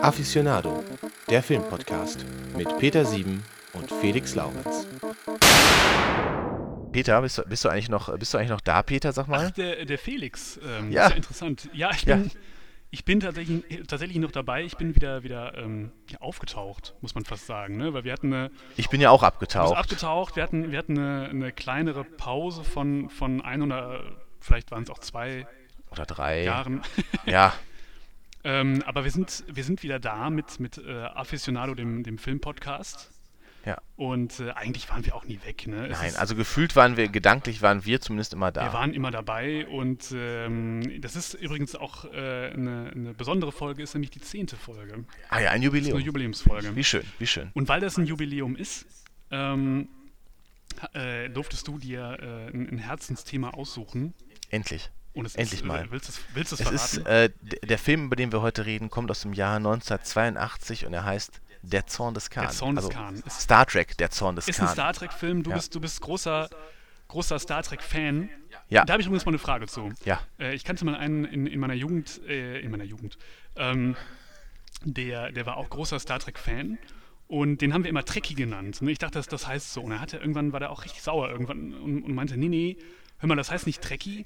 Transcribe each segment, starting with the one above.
Aficionado, der Filmpodcast mit Peter Sieben und Felix Laurenz. Peter, bist du, bist du, eigentlich, noch, bist du eigentlich noch da, Peter, sag mal? Ach, der, der Felix. Ähm, Ja. Ist ja interessant. Ja, ich Ja. bin, ich bin tatsächlich, tatsächlich noch dabei. Ich bin wieder, wieder ähm, ja, aufgetaucht, muss man fast sagen. Ne? Weil wir hatten eine, Ich bin ja auch abgetaucht. abgetaucht, wir hatten, wir hatten eine, eine kleinere Pause von, von ein oder vielleicht waren es auch zwei Oder drei. Jahren. Ja, ähm, aber wir sind, wir sind wieder da mit, mit äh, Aficionado, dem, dem Filmpodcast. Ja. Und äh, eigentlich waren wir auch nie weg. Ne? Es nein, also gefühlt waren wir, gedanklich waren wir zumindest immer da. Wir waren immer dabei und ähm, das ist übrigens auch äh, eine, eine besondere Folge, ist nämlich die zehnte Folge. ah ja, ein Das ist eine Jubiläum. Jubiläumsfolge. Wie schön, wie schön. Und weil das ein Jubiläum ist, ähm, äh, durftest du dir äh, ein Herzensthema aussuchen. Endlich. Und es Endlich ist, mal. Willst du es willst du es verraten? ist, äh, der Film, über den wir heute reden, kommt aus dem Jahr 1982 und er heißt Der Zorn des Khan. Der Zorn des also Khan. Ist- Star Trek, Der Zorn des ist ein Khan. Star Trek-Film. Du, Ja. bist, du bist großer, großer Star Trek-Fan. Ja. Da habe ich übrigens mal eine Frage zu. Ja. Äh, ich kannte mal einen in, in meiner Jugend, äh, in meiner Jugend, ähm, der, der war auch großer Star Trek-Fan. Und den haben wir immer Trekkie genannt. Ich dachte, das, das heißt so. Und er hatte irgendwann war der auch richtig sauer irgendwann und, und meinte, nee, nee, hör mal, das heißt nicht Trekkie,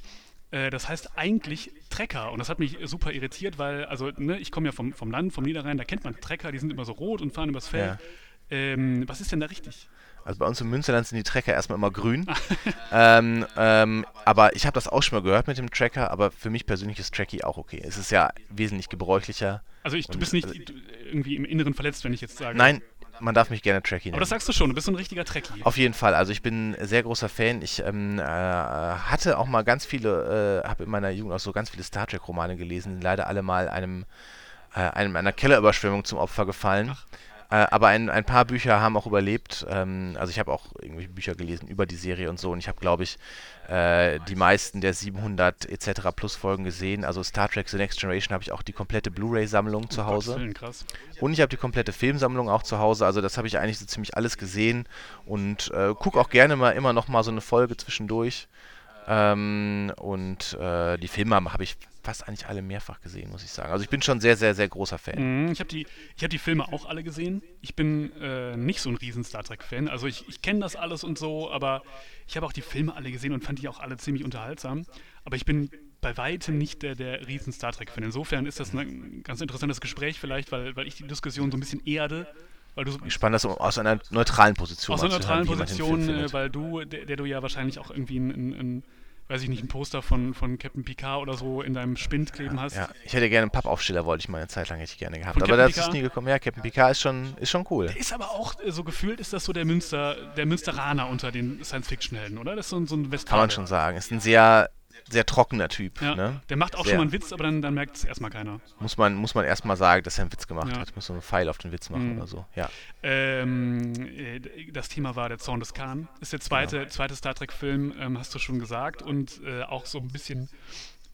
das heißt eigentlich Trecker. Und das hat mich super irritiert, weil, also, ne, ich komme ja vom, vom Land, vom Niederrhein, da kennt man Trecker, die sind immer so rot und fahren übers Feld. Ja. Ähm, was ist denn da richtig? Also bei uns im Münsterland sind die Trecker erstmal immer grün. ähm, ähm, aber ich habe das auch schon mal gehört mit dem Tracker, aber für mich persönlich ist Trekkie auch okay. Es ist ja wesentlich gebräuchlicher. Also ich, du bist nicht also- irgendwie im Inneren verletzt, wenn ich jetzt sage. Nein, man darf mich gerne Trekkie Aber nennen. das sagst du schon, du bist so ein richtiger Trekkie. Auf jeden Fall. Also ich bin ein sehr großer Fan. Ich ähm, äh, hatte auch mal ganz viele, äh, habe in meiner Jugend auch so ganz viele Star Trek Romane gelesen, leider alle mal einem, äh, einem einer Kellerüberschwemmung zum Opfer gefallen. Äh, aber ein, ein paar Bücher haben auch überlebt. Ähm, also ich habe auch irgendwelche Bücher gelesen über die Serie und so. Und ich habe, glaube ich, äh, die meisten der 700 etc. plus Folgen gesehen. Also Star Trek The Next Generation habe ich auch die komplette Blu-ray-Sammlung zu Hause. Und ich habe die komplette Filmsammlung auch zu Hause. Also das habe ich eigentlich so ziemlich alles gesehen. Und äh, gucke auch gerne mal immer noch mal so eine Folge zwischendurch. Ähm, und äh, die Filme habe ich fast eigentlich alle mehrfach gesehen, muss ich sagen. Also ich bin schon sehr, sehr, sehr großer Fan. Mhm, Ich habe die, ich hab die Filme auch alle gesehen. Ich bin äh, nicht so ein riesen Star Trek-Fan. Also ich, ich kenne das alles und so, aber ich habe auch die Filme alle gesehen und fand die auch alle ziemlich unterhaltsam. Aber ich bin bei weitem nicht der, der riesen Star Trek-Fan. Insofern ist das ein ganz interessantes Gespräch vielleicht, weil, weil ich die Diskussion so ein bisschen erde. Weil du Ich spann das aus einer neutralen Position. aus einer neutralen Position, äh, weil du, der, der du ja wahrscheinlich auch irgendwie ein, ein weiß ich nicht, ein Poster von, von Captain Picard oder so in deinem Spind kleben hast. Ja, ich hätte gerne einen Pappaufsteller, wollte ich mal eine Zeit lang hätte ich gerne gehabt. Von Aber Captain das ist Picard? nie gekommen. Ja, Captain Picard ist schon, ist schon cool. Ist aber auch äh, so gefühlt, ist das so der Münster, der Münsteraner unter den Science-Fiction-Helden, oder? Das ist so ein, so ein Westfale. Kann man schon sagen. Ist ein sehr, sehr trockener Typ. Ja, Ne? Der macht auch Sehr. schon mal einen Witz, aber dann, dann merkt es erstmal keiner. Muss man, muss man erstmal sagen, dass er einen Witz gemacht Ja. hat. Muss so einen Pfeil auf den Witz machen Mhm. oder so. Ja. Ähm, äh, das Thema war der Zorn des Khan. Ist der zweite, zweite Star Trek-Film, ähm, hast du schon gesagt. Und äh, auch so ein bisschen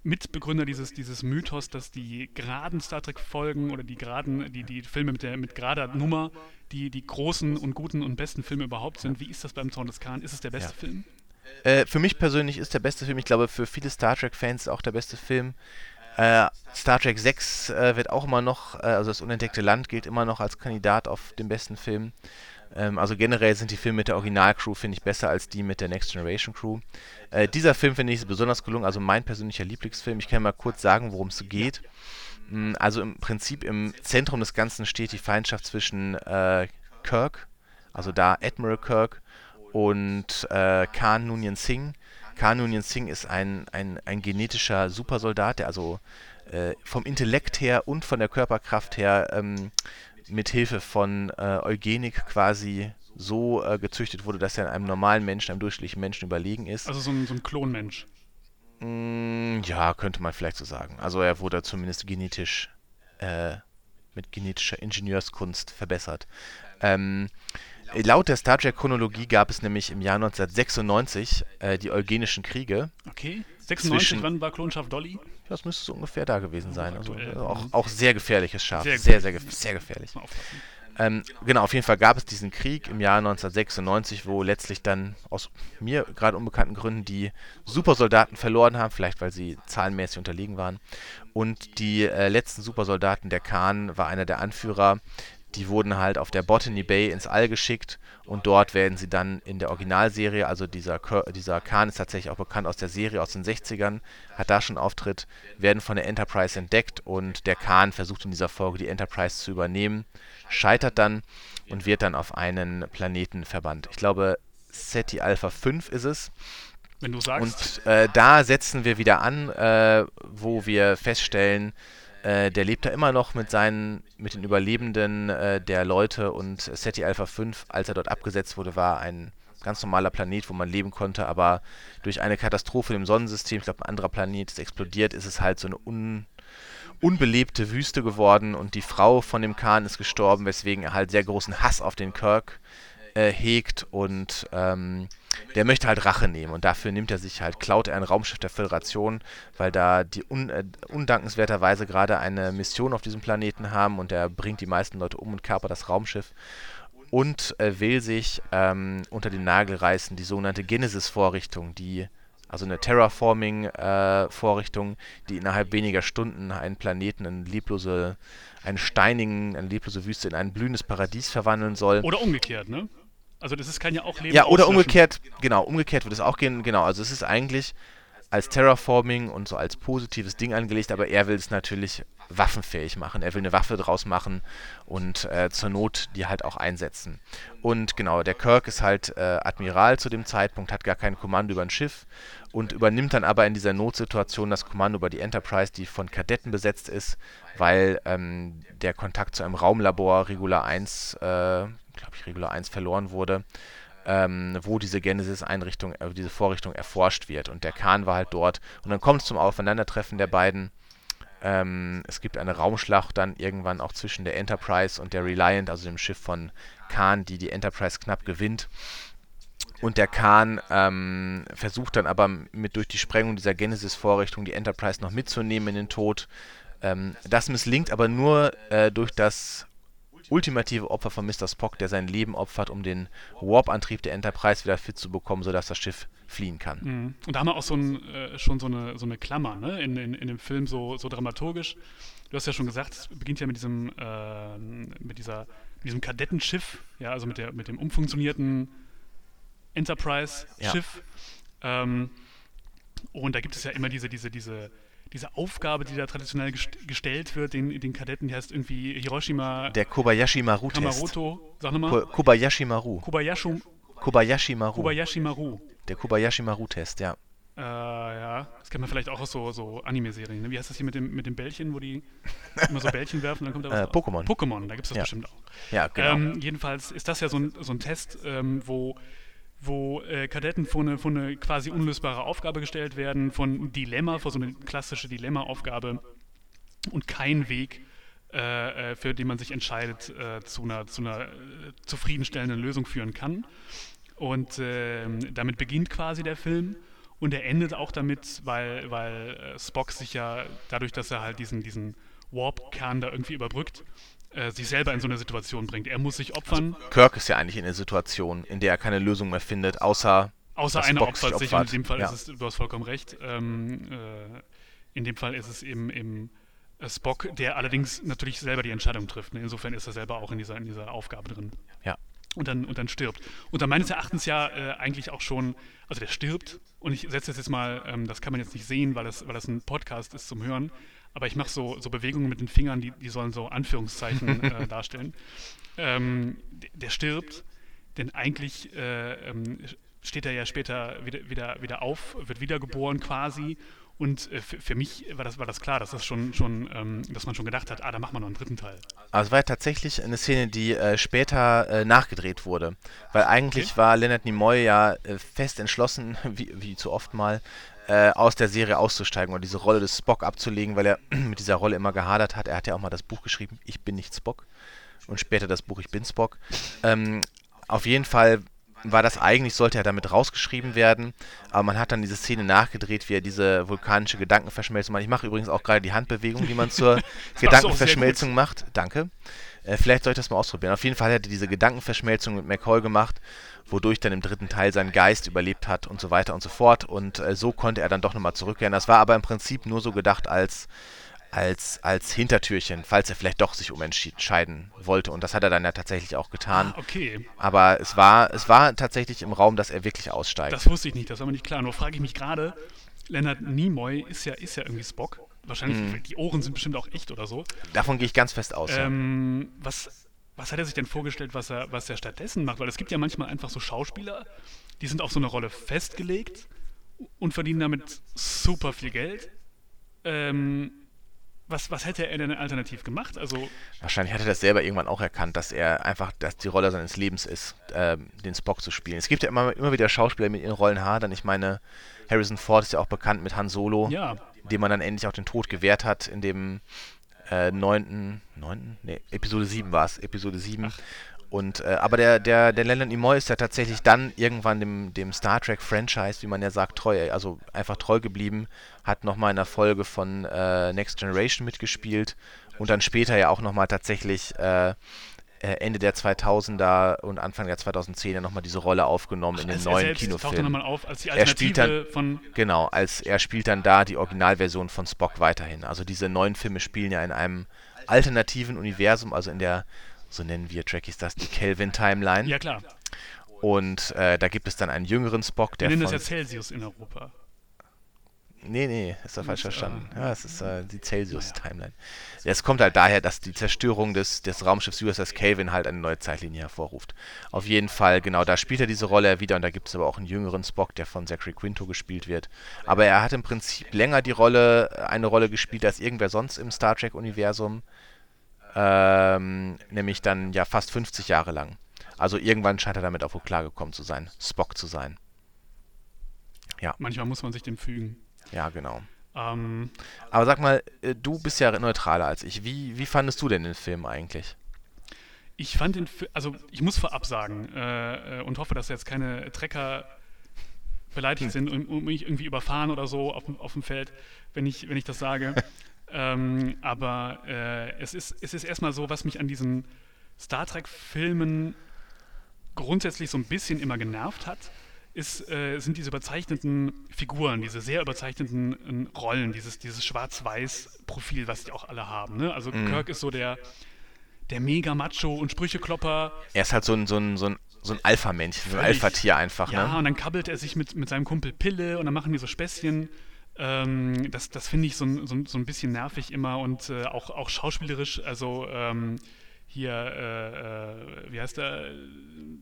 Mitbegründer dieses, dieses Mythos, dass die geraden Star Trek-Folgen oder die geraden, die, die Filme mit der mit gerader Nummer, die, die großen und guten und besten Filme überhaupt sind. Wie ist das beim Zorn des Khan? Ist es der beste Ja. Film? Äh, für mich persönlich ist der beste Film, ich glaube für viele Star Trek-Fans auch der beste Film. Äh, Star Trek 6 äh, wird auch immer noch, äh, also das unentdeckte Land gilt immer noch als Kandidat auf den besten Film. Ähm, also generell sind die Filme mit der Originalcrew, finde ich, besser als die mit der Next Generation Crew. Äh, dieser Film finde ich ist besonders gelungen, also mein persönlicher Lieblingsfilm. Ich kann mal kurz sagen, worum es geht. Mm, Also im Prinzip im Zentrum des Ganzen steht die Feindschaft zwischen äh, Kirk, also da Admiral Kirk und äh, Khan Noonien Singh. Khan Noonien Singh ist ein, ein, ein genetischer Supersoldat, der also äh, vom Intellekt her und von der Körperkraft her ähm, mit Hilfe von äh, Eugenik quasi so äh, gezüchtet wurde, dass er einem normalen Menschen, einem durchschnittlichen Menschen überlegen ist. Also so ein, so ein Klonmensch. Mm, ja, könnte man vielleicht so sagen. Also er wurde zumindest genetisch äh, mit genetischer Ingenieurskunst verbessert. Ähm, laut der Star Trek-Chronologie gab es nämlich im Jahr 1996 äh, die Eugenischen Kriege. Okay. 96, Zwischen- wann war Klonschaft Dolly? Das müsste so ungefähr da gewesen sein. Also aktuell, äh, auch, mhm. auch sehr gefährliches Schaf. Sehr Sehr, sehr, sehr gefährlich. Ähm, genau, auf jeden Fall gab es diesen Krieg im Jahr 1996, wo letztlich dann aus mir gerade unbekannten Gründen die Supersoldaten verloren haben, vielleicht weil sie zahlenmäßig unterlegen waren. Und die äh, letzten Supersoldaten, der Khan war einer der Anführer, die wurden halt auf der Botany Bay ins All geschickt und dort werden sie dann in der Originalserie, also dieser, dieser Khan ist tatsächlich auch bekannt aus der Serie aus den 60ern, hat da schon Auftritt, werden von der Enterprise entdeckt und der Khan versucht in dieser Folge die Enterprise zu übernehmen, scheitert dann und wird dann auf einen Planeten verbannt. Ich glaube, SETI Alpha 5 ist es. Wenn du sagst. Und äh, da setzen wir wieder an, äh, wo wir feststellen, äh, der lebt da immer noch mit seinen, mit den Überlebenden äh, der Leute und SETI Alpha 5, als er dort abgesetzt wurde, war ein ganz normaler Planet, wo man leben konnte, aber durch eine Katastrophe im Sonnensystem, ich glaube ein anderer Planet ist explodiert, ist es halt so eine un, unbelebte Wüste geworden. Und die Frau von dem Khan ist gestorben, weswegen er halt sehr großen Hass auf den Kirk äh, hegt. Und ähm, der möchte halt Rache nehmen und dafür nimmt er sich halt, klaut er ein Raumschiff der Föderation, weil da die un, äh, undankenswerterweise gerade eine Mission auf diesem Planeten haben und er bringt die meisten Leute um und kapert das Raumschiff und äh, will sich ähm, unter den Nagel reißen die sogenannte Genesis-Vorrichtung, die also eine Terraforming-Vorrichtung, äh, die innerhalb weniger Stunden einen Planeten in lieblose, einen steinigen, eine lieblose Wüste in ein blühendes Paradies verwandeln soll. Oder umgekehrt, ne? Also das ist, kann ja auch Leben Ja, oder umgekehrt, genau, umgekehrt wird es auch gehen, genau. Also es ist eigentlich als Terraforming und so als positives Ding angelegt, aber er will es natürlich waffenfähig machen. Er will eine Waffe draus machen und äh, zur Not die halt auch einsetzen. Und genau, der Kirk ist halt äh, Admiral zu dem Zeitpunkt, hat gar kein Kommando über ein Schiff und übernimmt dann aber in dieser Notsituation das Kommando über die Enterprise, die von Kadetten besetzt ist, weil ähm, der Kontakt zu einem Raumlabor Regular 1 äh, glaube ich, Regular 1 verloren wurde, ähm, wo diese Genesis-Einrichtung, äh, diese Vorrichtung erforscht wird. Und der Khan war halt dort. Und dann kommt es zum Aufeinandertreffen der beiden. Ähm, es gibt eine Raumschlacht dann irgendwann auch zwischen der Enterprise und der Reliant, also dem Schiff von Khan, die die Enterprise knapp gewinnt. Und der Khan ähm, versucht dann aber mit durch die Sprengung dieser Genesis-Vorrichtung die Enterprise noch mitzunehmen in den Tod. Ähm, das misslingt aber nur äh, durch das ultimative Opfer von Mr. Spock, der sein Leben opfert, um den Warp-Antrieb der Enterprise wieder fit zu bekommen, sodass das Schiff fliehen kann. Mhm. Und da haben wir auch so ein, äh, schon so eine, so eine Klammer ne? in, in, in dem Film, so, so dramaturgisch. Du hast ja schon gesagt, es beginnt ja mit diesem, äh, mit dieser, mit diesem Kadettenschiff, ja, also mit, der, mit dem umfunktionierten Enterprise-Schiff. Ja. Ähm, und da gibt es ja immer diese, diese, diese diese Aufgabe, die da traditionell gest gestellt wird, den, den Kadetten, die heißt irgendwie Hiroshima. Der Kobayashi Maru Test. Kamaroto, sag nochmal. Kobayashi Maru. Kobayashi, Kobayashi Maru. Kobayashi Maru. Der Kobayashi Maru Test, ja. Äh, ja, das kennt man vielleicht auch aus so, so Anime-Serien. Ne? Wie heißt das hier mit dem, mit dem Bällchen, wo die immer so Bällchen werfen, dann kommt da was äh, Pokémon. Pokémon, da gibt es das ja. bestimmt auch. Ja, genau. Ähm, jedenfalls ist das ja so ein, so ein Test, ähm, wo wo äh, Kadetten vor eine, vor eine quasi unlösbare Aufgabe gestellt werden, von Dilemma, vor so eine klassische Dilemma-Aufgabe und kein Weg, äh, äh, für den man sich entscheidet, äh, zu einer, zu einer äh, zufriedenstellenden Lösung führen kann. Und ähm, damit beginnt quasi der Film. Und er endet auch damit, weil, weil äh, Spock sich ja dadurch, dass er halt diesen, diesen Warp-Kern da irgendwie überbrückt, äh, sich selber in so eine Situation bringt. Er muss sich opfern. Also Kirk ist ja eigentlich in einer Situation, in der er keine Lösung mehr findet, außer. Außer einer opfert sich, und in dem Fall ja. ist es, du hast vollkommen recht, ähm, äh, in dem Fall ist es eben, eben äh, Spock, der allerdings natürlich selber die Entscheidung trifft. Ne? Insofern ist er selber auch in dieser, in dieser Aufgabe drin. Ja. Und dann, und dann stirbt. Und dann meines Erachtens ja äh, eigentlich auch schon, also der stirbt, und ich setze das jetzt mal, ähm, das kann man jetzt nicht sehen, weil das, weil das ein Podcast ist zum Hören, aber ich mache so, so Bewegungen mit den Fingern, die, die sollen so Anführungszeichen äh, darstellen. Ähm, der stirbt, denn eigentlich äh, ähm, steht er ja später wieder, wieder, wieder auf, wird wiedergeboren quasi. Und äh, für, mich war das, war das klar, dass das schon, schon ähm, dass man schon gedacht hat, ah, da machen wir noch einen dritten Teil. Aber es war ja tatsächlich eine Szene, die äh, später äh, nachgedreht wurde. Weil eigentlich okay. war Leonard Nimoy ja äh, fest entschlossen, wie, wie zu oft mal, äh, aus der Serie auszusteigen oder diese Rolle des Spock abzulegen, weil er mit dieser Rolle immer gehadert hat. Er hat ja auch mal das Buch geschrieben, Ich bin nicht Spock und später das Buch Ich bin Spock. Ähm, auf jeden Fall war das eigentlich, sollte er damit rausgeschrieben werden, aber man hat dann diese Szene nachgedreht, wie er diese vulkanische Gedankenverschmelzung macht. Ich mache übrigens auch gerade die Handbewegung, die man zur Gedankenverschmelzung macht. Danke. Äh, vielleicht soll ich das mal ausprobieren. Auf jeden Fall hat er diese Gedankenverschmelzung mit McCoy gemacht, wodurch dann im dritten Teil sein Geist überlebt hat und so weiter und so fort. Und äh, so konnte er dann doch nochmal zurückkehren. Das war aber im Prinzip nur so gedacht als als, als Hintertürchen, falls er vielleicht doch sich umentscheiden wollte. Und das hat er dann ja tatsächlich auch getan. Ah, okay. Aber es war, es war tatsächlich im Raum, dass er wirklich aussteigt. Das wusste ich nicht, das war mir nicht klar. Nur frage ich mich gerade, Leonard Nimoy ist ja, ist ja irgendwie Spock. Wahrscheinlich, Mhm. die Ohren sind bestimmt auch echt oder so. Davon gehe ich ganz fest aus. ja. Ähm, was, was hat er sich denn vorgestellt, was er, was er stattdessen macht? Weil es gibt ja manchmal einfach so Schauspieler, die sind auf so eine Rolle festgelegt und verdienen damit super viel Geld. Ähm, was, was hätte er denn alternativ gemacht? Also, Wahrscheinlich hat er das selber irgendwann auch erkannt, dass er einfach, dass die Rolle seines Lebens ist, ähm, den Spock zu spielen. Es gibt ja immer, immer wieder Schauspieler mit ihren Rollen hadern. Ich meine, Harrison Ford ist ja auch bekannt mit Han Solo, ja, dem man dann endlich auch den Tod gewährt hat in dem äh, neunten, neunten? Nee, Episode 7 war es, Episode 7. Und, äh, aber der, der, der Leonard Nimoy ist ja tatsächlich dann irgendwann dem, dem Star Trek-Franchise, wie man ja sagt, treu, also einfach treu geblieben, hat nochmal in der Folge von äh, Next Generation mitgespielt und dann später ja auch nochmal tatsächlich äh, Ende der 2000er und Anfang der 2010er nochmal diese Rolle aufgenommen in den er neuen dann Kinofilm. nochmal auf Er spielt von. Genau, als er spielt dann da die Originalversion von Spock weiterhin. Also diese neuen Filme spielen ja in einem alternativen Universum, also in der, so nennen wir Trekkies das, die Kelvin-Timeline. Ja, klar. Und äh, da gibt es dann einen jüngeren Spock, Wir der nennen von... das ja Celsius in Europa. Nee, nee, ist doch falsch äh, verstanden. Ja, es ist äh, die Celsius-Timeline. Es kommt halt daher, dass die Zerstörung des, des Raumschiffs USS Kelvin halt eine neue Zeitlinie hervorruft. Auf jeden Fall, genau, da spielt er diese Rolle wieder und da gibt es aber auch einen jüngeren Spock, der von Zachary Quinto gespielt wird. Aber er hat im Prinzip länger die Rolle, eine Rolle gespielt als irgendwer sonst im Star Trek-Universum. Ähm, nämlich dann ja fast 50 Jahre lang. Also irgendwann scheint er damit auch wohl klargekommen zu sein, Spock zu sein. Manchmal muss man sich dem fügen. Ja, genau. Ähm, Aber sag mal, äh, du bist ja neutraler als ich. Wie, wie fandest du denn den Film eigentlich? ich fand den, Fi- also ich muss vorab sagen äh, äh, und hoffe, dass jetzt keine Trecker beleidigt sind und, und mich irgendwie überfahren oder so auf, dem- auf dem Feld, wenn ich, wenn ich das sage. ähm, aber äh, es, ist, es ist erstmal so, was mich an diesen Star Trek-Filmen grundsätzlich so ein bisschen immer genervt hat, ist, äh, sind diese überzeichneten Figuren, diese sehr überzeichneten äh, Rollen, dieses, dieses Schwarz-Weiß-Profil, was die auch alle haben. Ne? Also Kirk ist so der, der mega Macho und Sprücheklopper. Er ist halt so ein, so ein, so ein, so ein Alpha-Männchen, so ein. Alpha-Tier einfach, Ja, ne? und dann kabbelt er sich mit, mit seinem Kumpel Pille und dann machen die so Späßchen. Ähm, das das finde ich so, ein- so, so ein bisschen nervig immer und äh, auch, auch schauspielerisch. Also ähm, hier, äh, äh, wie heißt der?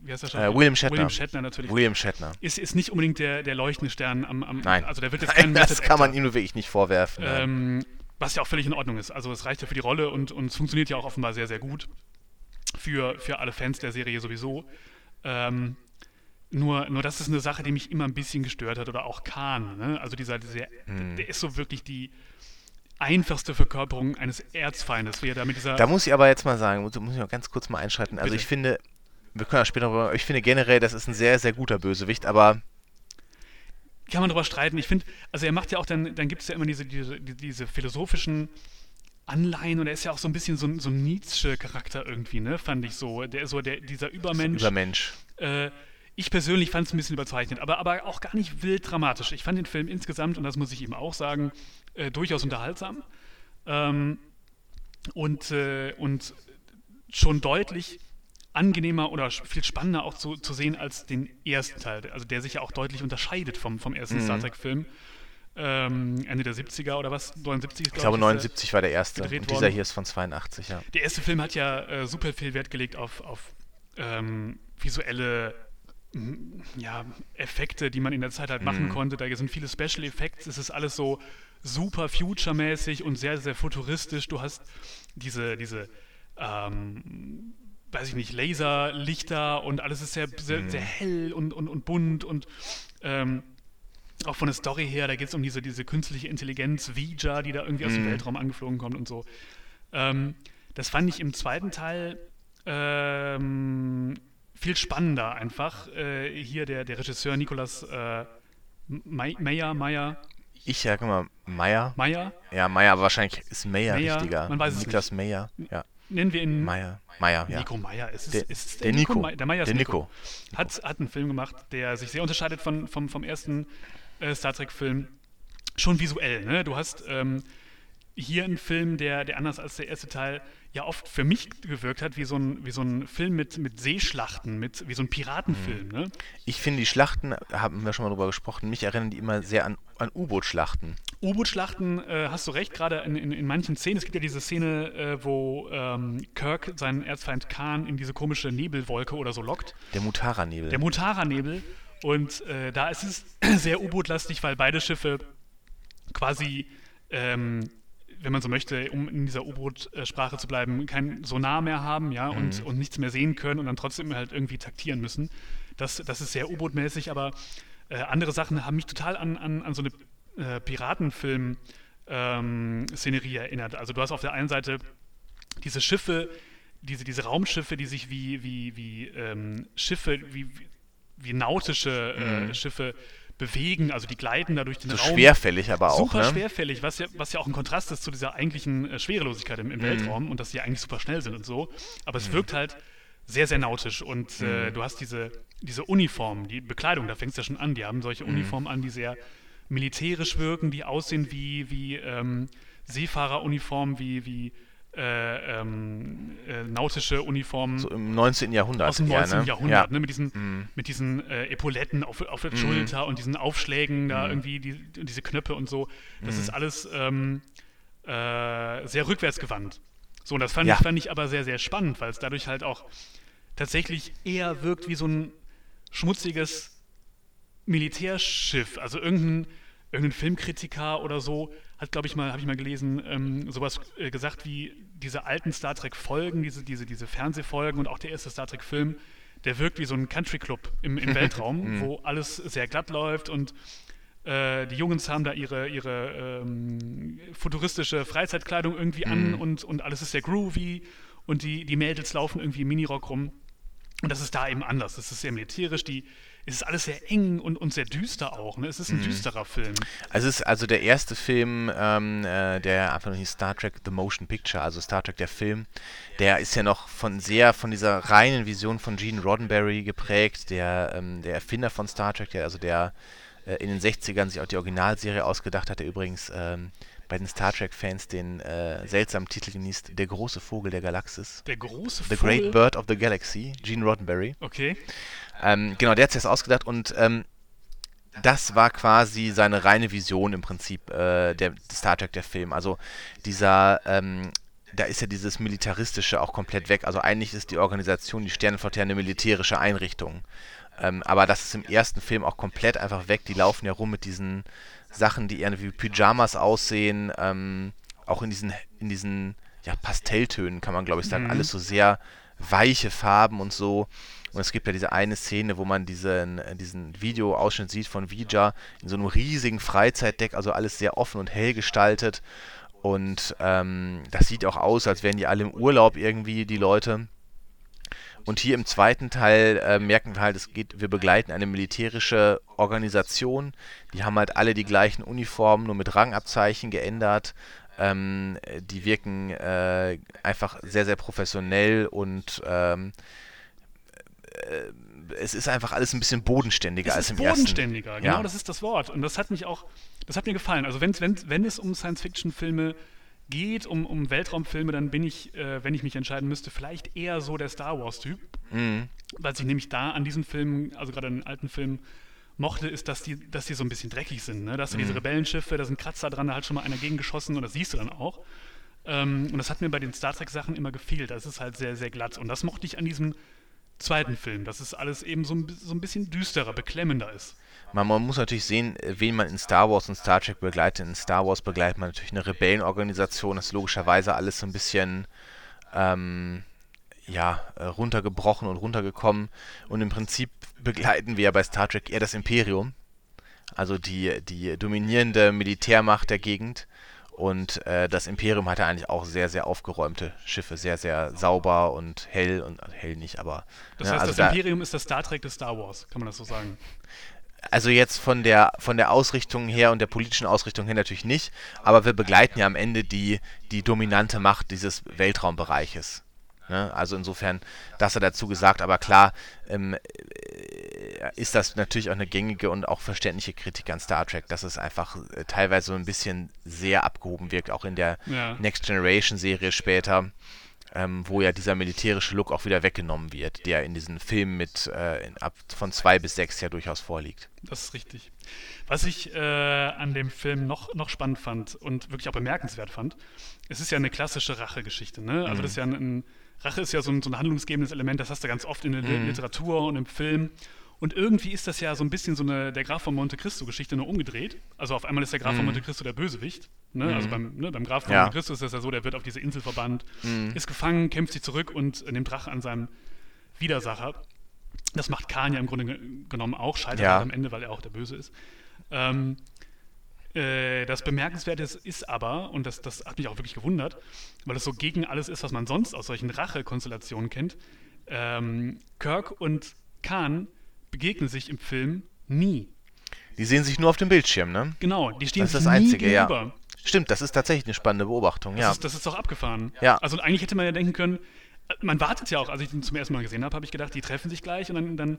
Wie heißt der Äh, William Shatner. William Shatner natürlich. William Shatner. ist, ist nicht unbedingt der, der leuchtende Stern am, am Nein. Also der wird jetzt Nein, kein das kann man ihm nur wirklich nicht vorwerfen. Ähm, was ja auch völlig in Ordnung ist. Also es reicht ja für die Rolle und, und es funktioniert ja auch offenbar sehr, sehr gut. Für, für alle Fans der Serie sowieso. Ähm, nur, nur das ist eine Sache, die mich immer ein bisschen gestört hat. Oder auch Khan. Ne? Also dieser, dieser Hm. der ist so wirklich die einfachste Verkörperung eines Erzfeindes. Wie er da mit dieser Da muss ich aber jetzt mal sagen, muss, ich mal ganz kurz mal einschreiten. Also Bitte. ich finde, wir können auch später darüber, ich finde generell, das ist ein sehr, sehr guter Bösewicht, aber kann man drüber streiten. Ich finde, also er macht ja auch dann, dann gibt es ja immer diese, diese, die- diese philosophischen Anleihen und er ist ja auch so ein bisschen so, ein- so ein Nietzsche-Charakter irgendwie, ne, fand ich so. Der ist so der, dieser Übermensch. Übermensch. Äh, ich persönlich fand es ein bisschen überzeichnet, aber, aber auch gar nicht wild dramatisch. Ich fand den Film insgesamt, und das muss ich ihm auch sagen, äh, durchaus unterhaltsam. Ähm, und, äh, und schon deutlich angenehmer oder viel spannender auch zu, zu sehen als den ersten Teil, also der sich ja auch deutlich unterscheidet vom, vom ersten Star Trek-Film. Ähm, Ende der 70er oder was? 79 Ich glaube, 79 war der erste. Und dieser hier ist von 82, ja. Der erste Film hat ja äh, super viel Wert gelegt auf, auf ähm, visuelle ja, Effekte, die man in der Zeit halt machen konnte. Da sind viele Special Effects, es ist alles so super future-mäßig und sehr, sehr futuristisch. Du hast diese, diese ähm, weiß ich nicht, Laserlichter und alles ist sehr, sehr, sehr hell und, und, und bunt und ähm, auch von der Story her, da geht es um diese, diese künstliche Intelligenz, Vija, die da irgendwie aus dem Weltraum angeflogen kommt und so. Ähm, das fand ich im zweiten Teil ähm, viel spannender einfach. Äh, hier der, der Regisseur Nicolas äh, Meyer, Meyer. Ich sage immer Meyer. Meyer? Ja, Meyer, aber wahrscheinlich ist Meyer, Meyer, richtiger. man weiß es Niklas Meyer, ja. Nennen wir ihn Meyer, Meyer, ja. Nico Meyer. Ist es, Der- ist es der Nico. Mey- Der Meyer ist Der Nico. Nico. Hat, hat einen Film gemacht, der sich sehr unterscheidet von, vom, vom ersten äh, Star Trek-Film. Schon visuell, ne? Du hast ähm, hier einen Film, der, der anders als der erste Teil ja oft für mich gewirkt hat, wie so ein, wie so ein Film mit, mit Seeschlachten, mit, wie so ein Piratenfilm, Mhm. ne? Ich finde die Schlachten, haben wir schon mal drüber gesprochen, mich erinnern die immer sehr an, an U-Boot-Schlachten. U-Boot-Schlachten, äh, hast du recht, gerade in, in, in manchen Szenen. Es gibt ja diese Szene, äh, wo ähm, Kirk seinen Erzfeind Khan in diese komische Nebelwolke oder so lockt. Der Mutara-Nebel. Der Mutara-Nebel. Und äh, da ist es sehr U-Boot-lastig, weil beide Schiffe quasi, ähm, wenn man so möchte, um in dieser U-Boot-Sprache zu bleiben, kein Sonar mehr haben, ja, und, und nichts mehr sehen können und dann trotzdem halt irgendwie taktieren müssen. Das, das ist sehr U-Boot-mäßig, aber äh, andere Sachen haben mich total an, an, an so eine äh, Piratenfilm- ähm, erinnert. Also du hast auf der einen Seite diese Schiffe, diese, diese Raumschiffe, die sich wie, wie, wie ähm, Schiffe, wie, wie, wie nautische äh, Schiffe bewegen, also die gleiten da durch den so Raum. schwerfällig aber auch, Super ne? schwerfällig, was ja, was ja auch ein Kontrast ist zu dieser eigentlichen äh, Schwerelosigkeit im, im Weltraum und dass die eigentlich super schnell sind und so. Aber es wirkt halt sehr, sehr nautisch und äh, du hast diese, diese Uniform, die Bekleidung, da fängt es ja schon an. Die haben solche Uniformen an, die sehr militärisch wirken, die aussehen wie, wie ähm, Seefahreruniformen, wie, wie äh, ähm, äh, nautische Uniformen So im 19. Jahrhundert. aus dem eher, 19. ne? Jahrhundert, Ja. ne, mit diesen, mit diesen äh, Epauletten auf, auf der Schulter und diesen Aufschlägen da irgendwie, die, diese Knöpfe und so. Das ist alles ähm, äh, sehr rückwärtsgewandt. So, und das fand, Ja. ich, fand ich aber sehr, sehr spannend, weil es dadurch halt auch tatsächlich eher wirkt wie so ein schmutziges Militärschiff. Also irgendein, irgendein Filmkritiker oder so hat, glaube ich mal, habe ich mal gelesen, ähm, sowas äh, gesagt wie diese alten Star Trek-Folgen, diese, diese, diese Fernsehfolgen und auch der erste Star Trek-Film, der wirkt wie so ein Country-Club im, im Weltraum, wo alles sehr glatt läuft und äh, die Jungs haben da ihre, ihre ähm, futuristische Freizeitkleidung irgendwie an und, und alles ist sehr groovy und die, die Mädels laufen irgendwie im Minirock rum. Und das ist da eben anders. Es ist sehr militärisch, die, es ist alles sehr eng und, und sehr düster auch. Ne? Es ist ein düsterer Film. Also es ist also der erste Film, ähm, äh, der einfach nur hieß Star Trek The Motion Picture, also Star Trek der Film, der ist ja noch von sehr von dieser reinen Vision von Gene Roddenberry geprägt, der, ähm, der Erfinder von Star Trek, der also der äh, in den 60ern sich auch die Originalserie ausgedacht hat, der übrigens ähm, bei den Star Trek-Fans den äh, seltsamen Titel genießt, Der große Vogel der Galaxis. Der große The Vogel. Great Bird of the Galaxy, Gene Roddenberry. Okay. Ähm, genau, der hat sich das ausgedacht und ähm, das war quasi seine reine Vision im Prinzip äh, der Star Trek der Film. Also dieser, ähm, da ist ja dieses Militaristische auch komplett weg. Also eigentlich ist die Organisation, die Sternenflotte ja eine militärische Einrichtung. Ähm, aber das ist im ersten Film auch komplett einfach weg. Die laufen ja rum mit diesen Sachen, die eher wie Pyjamas aussehen, ähm, auch in diesen, in diesen ja, Pastelltönen kann man glaube ich sagen. Alles so sehr weiche Farben und so. Und es gibt ja diese eine Szene, wo man diesen, äh, diesen Videoausschnitt sieht von Vija in so einem riesigen Freizeitdeck, also alles sehr offen und hell gestaltet. Und ähm, das sieht auch aus, als wären die alle im Urlaub irgendwie, die Leute. Und hier im zweiten Teil äh, merken wir halt, es geht, wir begleiten eine militärische Organisation. Die haben halt alle die gleichen Uniformen, nur mit Rangabzeichen geändert. Ähm, äh, die wirken äh, einfach sehr, sehr professionell und ähm, äh, es ist einfach alles ein bisschen bodenständiger Es als ist im bodenständiger, ersten. genau Ja. das ist das Wort. Und das hat mich auch, das hat mir gefallen. Also wenn, wenn, wenn es um Science-Fiction-Filme geht, um, um Weltraumfilme, dann bin ich, äh, wenn ich mich entscheiden müsste, vielleicht eher so der Star Wars-Typ. Mhm. Was ich nämlich da an diesen Filmen, also gerade an den alten Filmen, mochte, ist, dass die, dass die so ein bisschen dreckig sind. Ne? Da hast du Mhm. diese Rebellenschiffe, da sind Kratzer dran, da hat schon mal einer gegengeschossen und das siehst du dann auch. Ähm, und das hat mir bei den Star Trek-Sachen immer gefehlt. Das ist halt sehr, sehr glatt. Und das mochte ich an diesem zweiten Film, dass es alles eben so ein, so ein bisschen düsterer, beklemmender ist. Man, man muss natürlich sehen, äh, wen man in Star Wars und Star Trek begleitet. In Star Wars begleitet man natürlich eine Rebellenorganisation. Das ist logischerweise alles so ein bisschen ähm, ja, äh, runtergebrochen und runtergekommen. Und im Prinzip begleiten wir ja bei Star Trek eher das Imperium. Also die, die dominierende Militärmacht der Gegend. Und äh, das Imperium hatte eigentlich auch sehr, sehr aufgeräumte Schiffe, sehr, sehr sauber und hell und also hell nicht, aber. Das ne, heißt, also das da, Imperium ist das Star Trek des Star Wars, kann man das so sagen? Also jetzt von der von der Ausrichtung her und der politischen Ausrichtung her natürlich nicht, aber wir begleiten ja am Ende die, die dominante Macht dieses Weltraumbereiches. Ne? Also insofern, das er dazu gesagt, aber klar, ähm, äh, ist das natürlich auch eine gängige und auch verständliche Kritik an Star Trek, dass es einfach äh, teilweise so ein bisschen sehr abgehoben wirkt, auch in der Ja. Next Generation Serie später, ähm, wo ja dieser militärische Look auch wieder weggenommen wird, der in diesen Filmen mit äh, in, ab von zwei bis sechs ja durchaus vorliegt. Das ist richtig. Was ich äh, an dem Film noch, noch spannend fand und wirklich auch bemerkenswert fand, es ist ja eine klassische Rachegeschichte. Ne? Also das ist ja ein, ein Rache ist ja so ein, so ein handlungsgebendes Element, das hast du ganz oft in der Li- Literatur und im Film. Und irgendwie ist das ja so ein bisschen so eine der Graf von Monte Cristo Geschichte nur umgedreht. Also auf einmal ist der Graf von Monte Cristo der Bösewicht. Ne? Also beim, ne, beim Graf von Ja. Monte Cristo ist das ja so, der wird auf diese Insel verbannt, ist gefangen, kämpft sich zurück und nimmt Rache an seinem Widersacher. Das macht Khan ja im Grunde ge- genommen auch, scheitert Ja. halt am Ende, weil er auch der Böse ist. Ähm, äh, das Bemerkenswerte ist, ist aber, und das, das hat mich auch wirklich gewundert, weil es so gegen alles ist, was man sonst aus solchen Rache-Konstellationen kennt, ähm, Kirk und Khan begegnen sich im Film nie. Die sehen sich nur auf dem Bildschirm, ne? Genau, die stehen Das ist das nie Einzige, ja. gegenüber. Stimmt, das ist tatsächlich eine spannende Beobachtung, Das, ja. ist, das ist doch abgefahren. Ja. Also eigentlich hätte man ja denken können, äh, man wartet ja auch, als ich den zum ersten Mal gesehen habe, habe ich gedacht, die treffen sich gleich und dann, dann,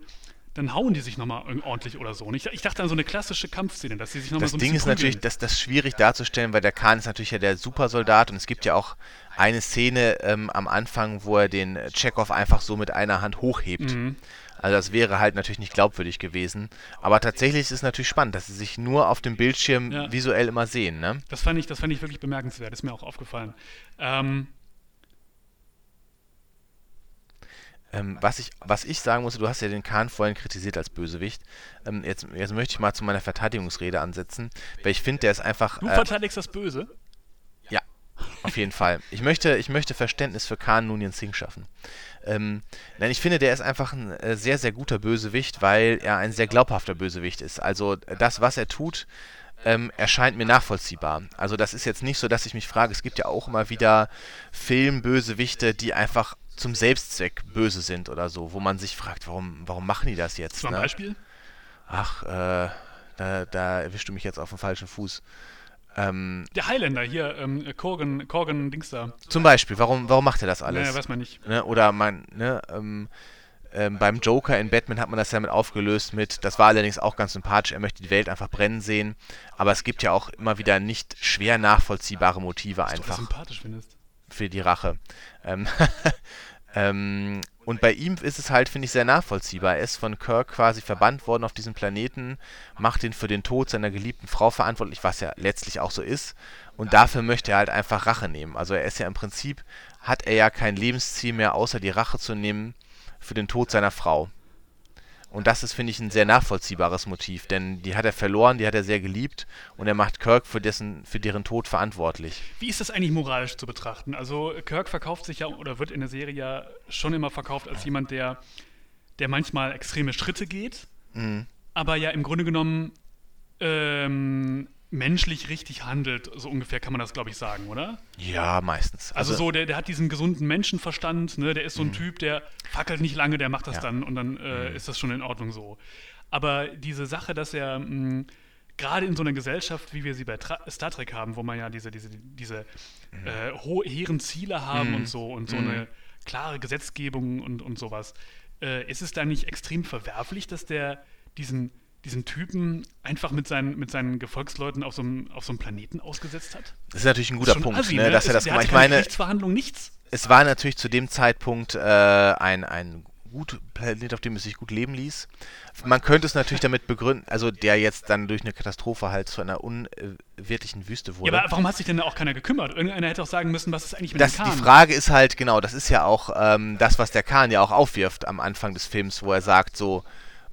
dann hauen die sich nochmal ordentlich oder so. Und ich, ich dachte an so eine klassische Kampfszene, dass die sich nochmal Das so ein Ding ist bisschen natürlich, prügeln. das, das ist schwierig darzustellen, weil der Khan ist natürlich ja der Supersoldat und es gibt ja auch eine Szene ähm, am Anfang, wo er den Chekhov einfach so mit einer Hand hochhebt. Mhm. Also das wäre halt natürlich nicht glaubwürdig gewesen. Aber tatsächlich ist es natürlich spannend, dass sie sich nur auf dem Bildschirm Ja. visuell immer sehen, ne? Das fand ich, das fand ich wirklich bemerkenswert, ist mir auch aufgefallen. Ähm, Ähm, was, ich, was ich sagen muss, du hast ja den Khan vorhin kritisiert als Bösewicht. Ähm, jetzt, jetzt möchte ich mal zu meiner Verteidigungsrede ansetzen, weil ich finde, der ist einfach. du äh, verteidigst das Böse. Auf jeden Fall. Ich möchte, ich möchte Verständnis für Khan Noonien Singh schaffen. Ähm, nein, ich finde, der ist einfach ein äh, sehr, sehr guter Bösewicht, weil er ein sehr glaubhafter Bösewicht ist. Also äh, das, was er tut, ähm, erscheint mir nachvollziehbar. Also das ist jetzt nicht so, dass ich mich frage, es gibt ja auch immer wieder Filmbösewichte, die einfach zum Selbstzweck böse sind oder so, wo man sich fragt, warum, warum machen die das jetzt? Zum ne? Beispiel. Ach, äh, da, da erwischst du mich jetzt auf dem falschen Fuß. Ähm, Der Highlander hier, ähm, Korgan, Korgan Dings da. zum Beispiel, warum, warum macht er das alles? Naja, weiß man nicht. ne? Oder man, ne, ähm, ähm, beim Joker in Batman hat man das ja mit aufgelöst mit, das war allerdings auch ganz sympathisch, er möchte die Welt einfach brennen sehen, aber es gibt ja auch immer wieder nicht schwer nachvollziehbare Motive Was du einfach sympathisch findest. für die Rache. Ähm, ähm, und bei ihm ist es halt, finde ich, sehr nachvollziehbar. Er ist von Kirk quasi verbannt worden auf diesen Planeten, macht ihn für den Tod seiner geliebten Frau verantwortlich, was ja letztlich auch so ist. Und dafür möchte er halt einfach Rache nehmen. Also er ist ja im Prinzip, hat er ja kein Lebensziel mehr, außer die Rache zu nehmen für den Tod seiner Frau. Und das ist, finde ich, ein sehr nachvollziehbares Motiv, denn die hat er verloren, die hat er sehr geliebt und er macht Kirk für, dessen, für deren Tod verantwortlich. Wie ist das eigentlich moralisch zu betrachten? Also Kirk verkauft sich ja oder wird in der Serie ja schon immer verkauft als jemand, der, der manchmal extreme Schritte geht, Mhm. aber ja im Grunde genommen ähm, menschlich richtig handelt. So ungefähr kann man das, glaube ich, sagen, oder? Ja, meistens. Also, so, der, der hat diesen gesunden Menschenverstand, ne? der ist so ein Typ, der fackelt nicht lange, der macht das Ja. dann und dann äh, ist das schon in Ordnung so. Aber diese Sache, dass er mh, gerade in so einer Gesellschaft, wie wir sie bei Tra Star Trek haben, wo man ja diese, diese, diese äh, ho- hehren Ziele haben und so und so eine klare Gesetzgebung und, und sowas, äh, ist es da nicht extrem verwerflich, dass der diesen diesen Typen einfach mit seinen, mit seinen Gefolgsleuten auf so, einem, auf so einem Planeten ausgesetzt hat? Das ist natürlich ein guter Punkt, assi, ne, dass er Es- das gemacht hatte Ich meine, nichts. es war natürlich zu dem Zeitpunkt äh, ein, ein gut Planet, auf dem es sich gut leben ließ. Man könnte es natürlich damit begründen, also der jetzt dann durch eine Katastrophe halt zu einer unwirtlichen Wüste Ja, wurde. aber warum hat sich denn da auch keiner gekümmert? Irgendeiner hätte auch sagen müssen, was ist eigentlich mit das, dem die Kahn? Frage ist halt, genau, das ist ja auch ähm, das, was der Kahn ja auch aufwirft am Anfang des Films, wo er sagt so,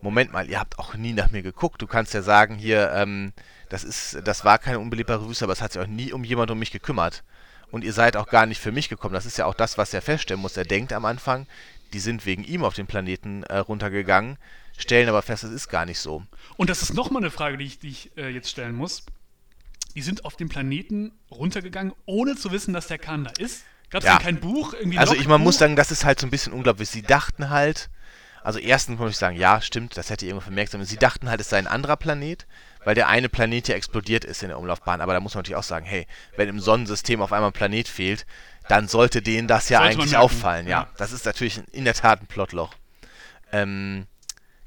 Moment mal, ihr habt auch nie nach mir geguckt. Du kannst ja sagen, hier, ähm, das ist, das war keine unbeliebbare Wüste, aber es hat sich auch nie um jemand um mich gekümmert. Und ihr seid auch gar nicht für mich gekommen. Das ist ja auch das, was er feststellen muss. Er denkt am Anfang, die sind wegen ihm auf den Planeten äh, runtergegangen, stellen aber fest, es ist gar nicht so. Und das ist nochmal eine Frage, die ich, die ich äh, jetzt stellen muss. die sind auf dem Planeten runtergegangen, ohne zu wissen, dass der Kahn da ist. Gab es Ja. kein Buch? Also ich, man muss sagen, das ist halt so ein bisschen unglaublich. Sie dachten halt, also erstens muss ich sagen, ja, stimmt, das hätte ich irgendwo vermerkt, sondern sie dachten halt, es sei ein anderer Planet, weil der eine Planet ja explodiert ist in der Umlaufbahn. Aber da muss man natürlich auch sagen, hey, wenn im Sonnensystem auf einmal ein Planet fehlt, dann sollte denen das ja Sollte eigentlich auffallen. Ja, ja. das ist natürlich in der Tat ein Plotloch. Ähm,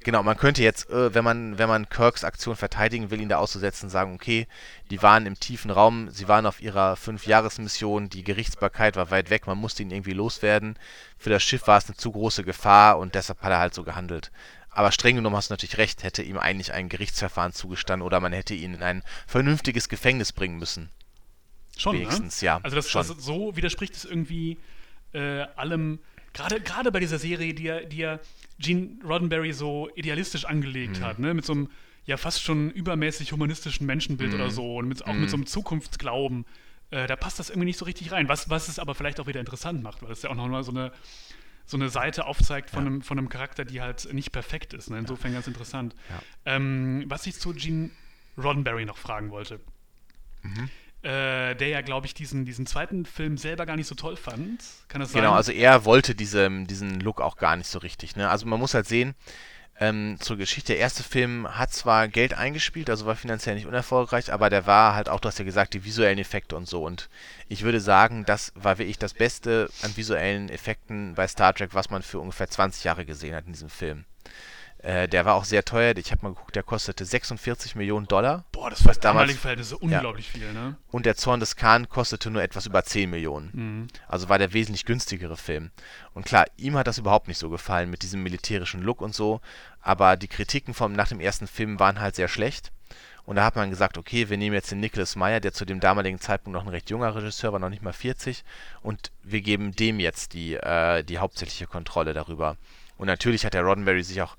genau, man könnte jetzt, äh, wenn man, wenn man Kirks Aktion verteidigen will, ihn da auszusetzen, sagen, okay, die waren im tiefen Raum, sie waren auf ihrer Fünfjahresmission, die Gerichtsbarkeit war weit weg, man musste ihn irgendwie loswerden. Für das Schiff war es eine zu große Gefahr und deshalb hat er halt so gehandelt. Aber streng genommen hast du natürlich recht, hätte ihm eigentlich ein Gerichtsverfahren zugestanden oder man hätte ihn in ein vernünftiges Gefängnis bringen müssen. Schon, wenigstens, ne? ja, Also das, schon. das so widerspricht es irgendwie äh, allem, gerade gerade bei dieser Serie, die ja, die ja Gene Roddenberry so idealistisch angelegt Mhm. hat, ne? Mit so einem ja fast schon übermäßig humanistischen Menschenbild Mhm. oder so und mit, auch mit so einem Zukunftsglauben. Äh, da passt das irgendwie nicht so richtig rein, was, was es aber vielleicht auch wieder interessant macht, weil es ja auch nochmal so eine so eine Seite aufzeigt von, einem, von einem Charakter, die halt nicht perfekt ist. Ne? Insofern ganz interessant. Ja. Ähm, was ich zu Gene Roddenberry noch fragen wollte äh, der ja, glaube ich, diesen, diesen zweiten Film selber gar nicht so toll fand. Kann das sein? Genau, also er wollte diese, diesen Look auch gar nicht so richtig. Ne? Also man muss halt sehen, ähm, zur Geschichte, der erste Film hat zwar Geld eingespielt, also war finanziell nicht unerfolgreich, aber der war halt auch, du hast ja gesagt, die visuellen Effekte und so. Und ich würde sagen, das war wirklich das Beste an visuellen Effekten bei Star Trek, was man für ungefähr 20 Jahre gesehen hat in diesem Film. Äh, der war auch sehr teuer, ich habe mal geguckt, der kostete 46 Millionen Dollar. Boah, das war damals- damalige Verhältnisse unglaublich viel, ne? Und der Zorn des Khan kostete nur etwas über 10 Millionen. Mhm. Also war der wesentlich günstigere Film. Und klar, ihm hat das überhaupt nicht so gefallen mit diesem militärischen Look und so. Aber die Kritiken vom, nach dem ersten Film waren halt sehr schlecht. Und da hat man gesagt, okay, wir nehmen jetzt den Nicholas Meyer, der zu dem damaligen Zeitpunkt noch ein recht junger Regisseur war, noch nicht mal 40, und wir geben dem jetzt die, äh, die hauptsächliche Kontrolle darüber. Und natürlich hat der Roddenberry sich auch,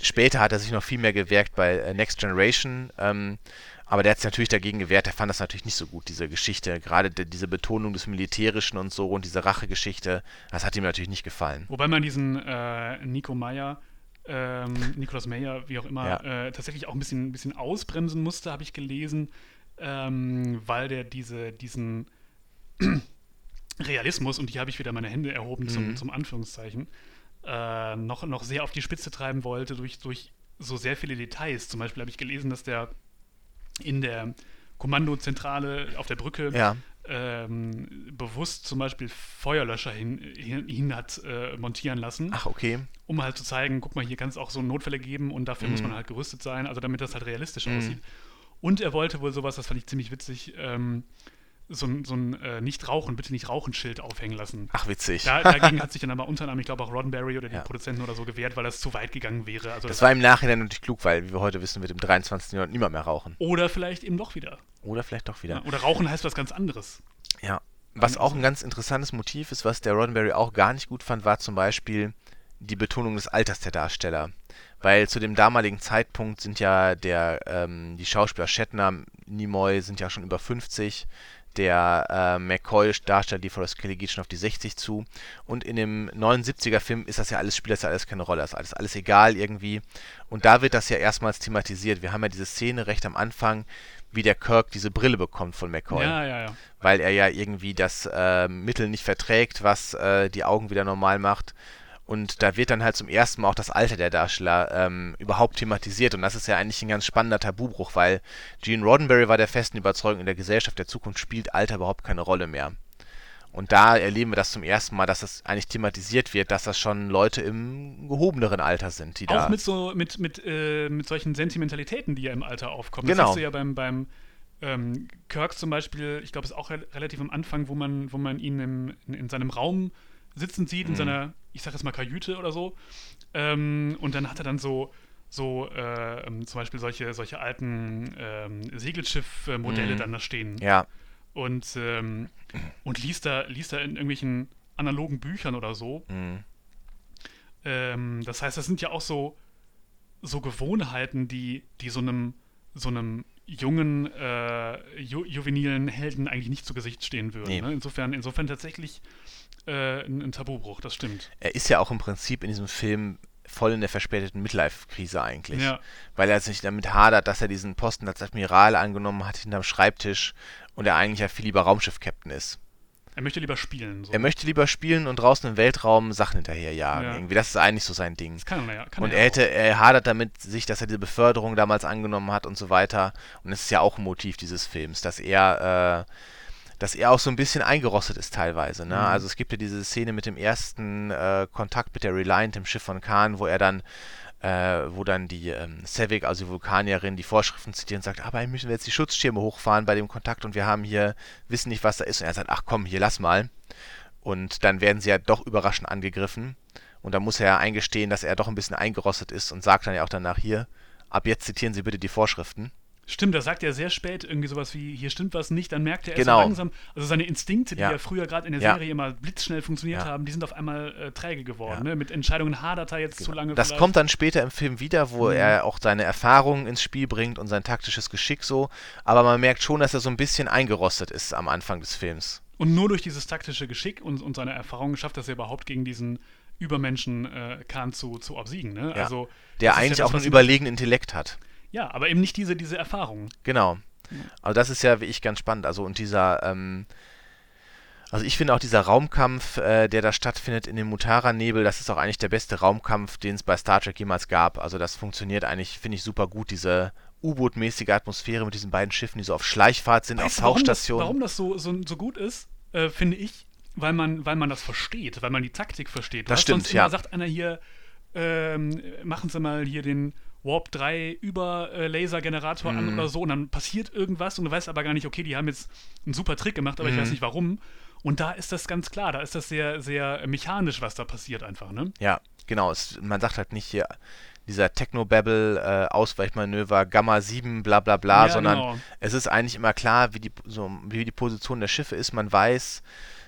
später hat er sich noch viel mehr gewirkt bei äh, Next Generation, ähm, aber der hat sich natürlich dagegen gewehrt, der fand das natürlich nicht so gut, diese Geschichte, gerade die, diese Betonung des Militärischen und so und diese Rachegeschichte, das hat ihm natürlich nicht gefallen. Wobei man diesen äh, Nico Meyer, ähm, Nikolaus Meyer, wie auch immer, Ja. äh, tatsächlich auch ein bisschen, ein bisschen ausbremsen musste, habe ich gelesen, ähm, weil der diese, diesen Realismus, und hier habe ich wieder meine Hände erhoben zum, Mhm. zum Anführungszeichen, äh, noch, noch sehr auf die Spitze treiben wollte durch, durch so sehr viele Details. Zum Beispiel habe ich gelesen, dass der in der Kommandozentrale auf der Brücke Ja, ähm, bewusst zum Beispiel Feuerlöscher hin, hin, hin hat äh, montieren lassen, ach okay. um halt zu zeigen, guck mal, hier kann es auch so Notfälle geben und dafür muss Mhm. man halt gerüstet sein, also damit das halt realistisch Mhm. aussieht. Und er wollte wohl sowas, das fand ich ziemlich witzig, ähm, so ein, so ein äh, Nicht-Rauchen, bitte nicht Rauchen-Schild aufhängen lassen. Ach witzig. Da, dagegen hat sich dann aber unter anderem, ich glaube auch Roddenberry oder die Ja. Produzenten oder so gewehrt, weil das zu weit gegangen wäre. Also Das war im Nachhinein natürlich klug, weil, wie wir heute wissen, wird im 23. Jahrhundert niemand mehr rauchen. oder vielleicht eben doch wieder. Oder vielleicht doch wieder. Oder Rauchen heißt was ganz anderes. Ja. Was auch ein ganz interessantes Motiv ist, was der Roddenberry auch gar nicht gut fand, war zum Beispiel die Betonung des Alters der Darsteller. Weil zu dem damaligen Zeitpunkt sind ja der, ähm, die Schauspieler Shatner, Nimoy sind ja schon über 50, der äh, McCoy, Darsteller, die Forrest Kelly, geht schon auf die 60 zu. Und in dem 79er-Film ist das ja alles, spielt das ja alles keine Rolle, das ist alles, alles egal irgendwie. Und da wird das ja erstmals thematisiert. Wir haben ja diese Szene recht am Anfang, wie der Kirk diese Brille bekommt von McCoy Ja, ja, ja. weil er ja irgendwie das äh, Mittel nicht verträgt, was äh, die Augen wieder normal macht. Und da wird dann halt zum ersten Mal auch das Alter der Darsteller ähm, überhaupt thematisiert. Und das ist ja eigentlich ein ganz spannender Tabubruch, weil Gene Roddenberry war der festen Überzeugung, in der Gesellschaft der Zukunft spielt Alter überhaupt keine Rolle mehr. Und da erleben wir das zum ersten Mal, dass das eigentlich thematisiert wird, dass das schon Leute im gehobeneren Alter sind, die da. Auch mit so mit, mit, äh, mit solchen Sentimentalitäten, die ja im Alter aufkommen. Das Genau. hast du ja beim, beim ähm, Kirk zum Beispiel, ich glaube, es ist auch re relativ am Anfang, wo man, wo man ihn im, in, in seinem Raum sitzen sieht, in Mhm. seiner, ich sag jetzt mal, Kajüte oder so. Ähm, und dann hat er dann so, so äh, ähm, zum Beispiel solche, solche alten ähm, Segelschiff-Modelle Mhm. dann da stehen. ja, Und, ähm, und liest da, liest da in irgendwelchen analogen Büchern oder so. mh, Ähm, das heißt, das sind ja auch so, so Gewohnheiten, die, die so einem, so einem jungen, äh, ju juvenilen Helden eigentlich nicht zu Gesicht stehen würden. Nee. Ne? Insofern, insofern tatsächlich äh, ein, ein Tabubruch, das stimmt. er ist ja auch im Prinzip in diesem Film voll in der verspäteten Midlife-Krise eigentlich. Ja. Weil er sich damit hadert, dass er diesen Posten als Admiral angenommen hat hinterm Schreibtisch und er eigentlich ja viel lieber Raumschiff-Captain ist. Er möchte lieber spielen. So. Er möchte lieber spielen und draußen im Weltraum Sachen hinterherjagen. Ja. Irgendwie, das ist eigentlich so sein Ding. das kann er ja. Kann Und er hätte, er hadert damit sich, dass er diese Beförderung damals angenommen hat und so weiter. Und es ist ja auch ein Motiv dieses Films, dass er, äh, dass er auch so ein bisschen eingerostet ist teilweise. Ne? Mhm. Also es gibt ja diese Szene mit dem ersten äh, Kontakt mit der Reliant, dem Schiff von Khan, wo er dann äh, wo dann die ähm, Sevik, also die Vulkanierin, die Vorschriften zitiert und sagt, aber eigentlich müssen wir jetzt die Schutzschirme hochfahren bei dem Kontakt und wir haben hier, wissen nicht, was da ist. Und er sagt, ach komm, hier, lass mal. Und dann werden sie ja doch überraschend angegriffen. Und dann muss er ja eingestehen, dass er doch ein bisschen eingerostet ist und sagt dann ja auch danach hier, ab jetzt zitieren Sie bitte die Vorschriften. Stimmt, das sagt er sehr spät irgendwie sowas wie, hier stimmt was nicht, dann merkt er erst Genau. so langsam, also seine Instinkte, die Ja. ja, früher gerade in der Ja. Serie immer blitzschnell funktioniert Ja. haben, die sind auf einmal äh, träge geworden. Ja. Ne? Mit Entscheidungen hadert er jetzt zu lange. Das vielleicht. kommt dann später im Film wieder, wo Mhm. er auch seine Erfahrungen ins Spiel bringt und sein taktisches Geschick so. Aber man merkt schon, dass er so ein bisschen eingerostet ist am Anfang des Films. Und nur durch dieses taktische Geschick und, und seine Erfahrungen schafft er es ja überhaupt gegen diesen Übermenschen äh, Khan zu, zu obsiegen. Ne? Ja. Also, Der ja eigentlich das, auch einen überlegenen Intellekt hat. Ja, aber eben nicht diese, diese Erfahrung. Genau. Also das ist ja wie ich ganz spannend. Also und dieser, ähm, also ich finde auch dieser Raumkampf, äh, der da stattfindet in dem Mutara-Nebel, das ist auch eigentlich der beste Raumkampf, den es bei Star Trek jemals gab. Also das funktioniert eigentlich, finde ich, super gut, diese U-Boot-mäßige Atmosphäre mit diesen beiden Schiffen, die so auf Schleichfahrt sind, Weißt auf du, warum das, Tauchstationen. warum das so, so, so gut ist, äh, finde ich, weil man, weil man das versteht, weil man die Taktik versteht. Das Weißt, stimmt, sonst ja. Immer sagt einer hier, ähm, machen Sie mal hier den Warp 3 über äh, Lasergenerator Mhm. an oder so und dann passiert irgendwas und du weißt aber gar nicht, okay, die haben jetzt einen super Trick gemacht, aber ich Mhm. weiß nicht warum. Und da ist das ganz klar, da ist das sehr, sehr mechanisch, was da passiert einfach, ne? Ja, genau. Es, man sagt halt nicht hier dieser Technobabble, äh, Ausweichmanöver, Gamma 7, bla bla bla, Ja, sondern genau. es ist eigentlich immer klar, wie die, so, wie die Position der Schiffe ist. Man weiß,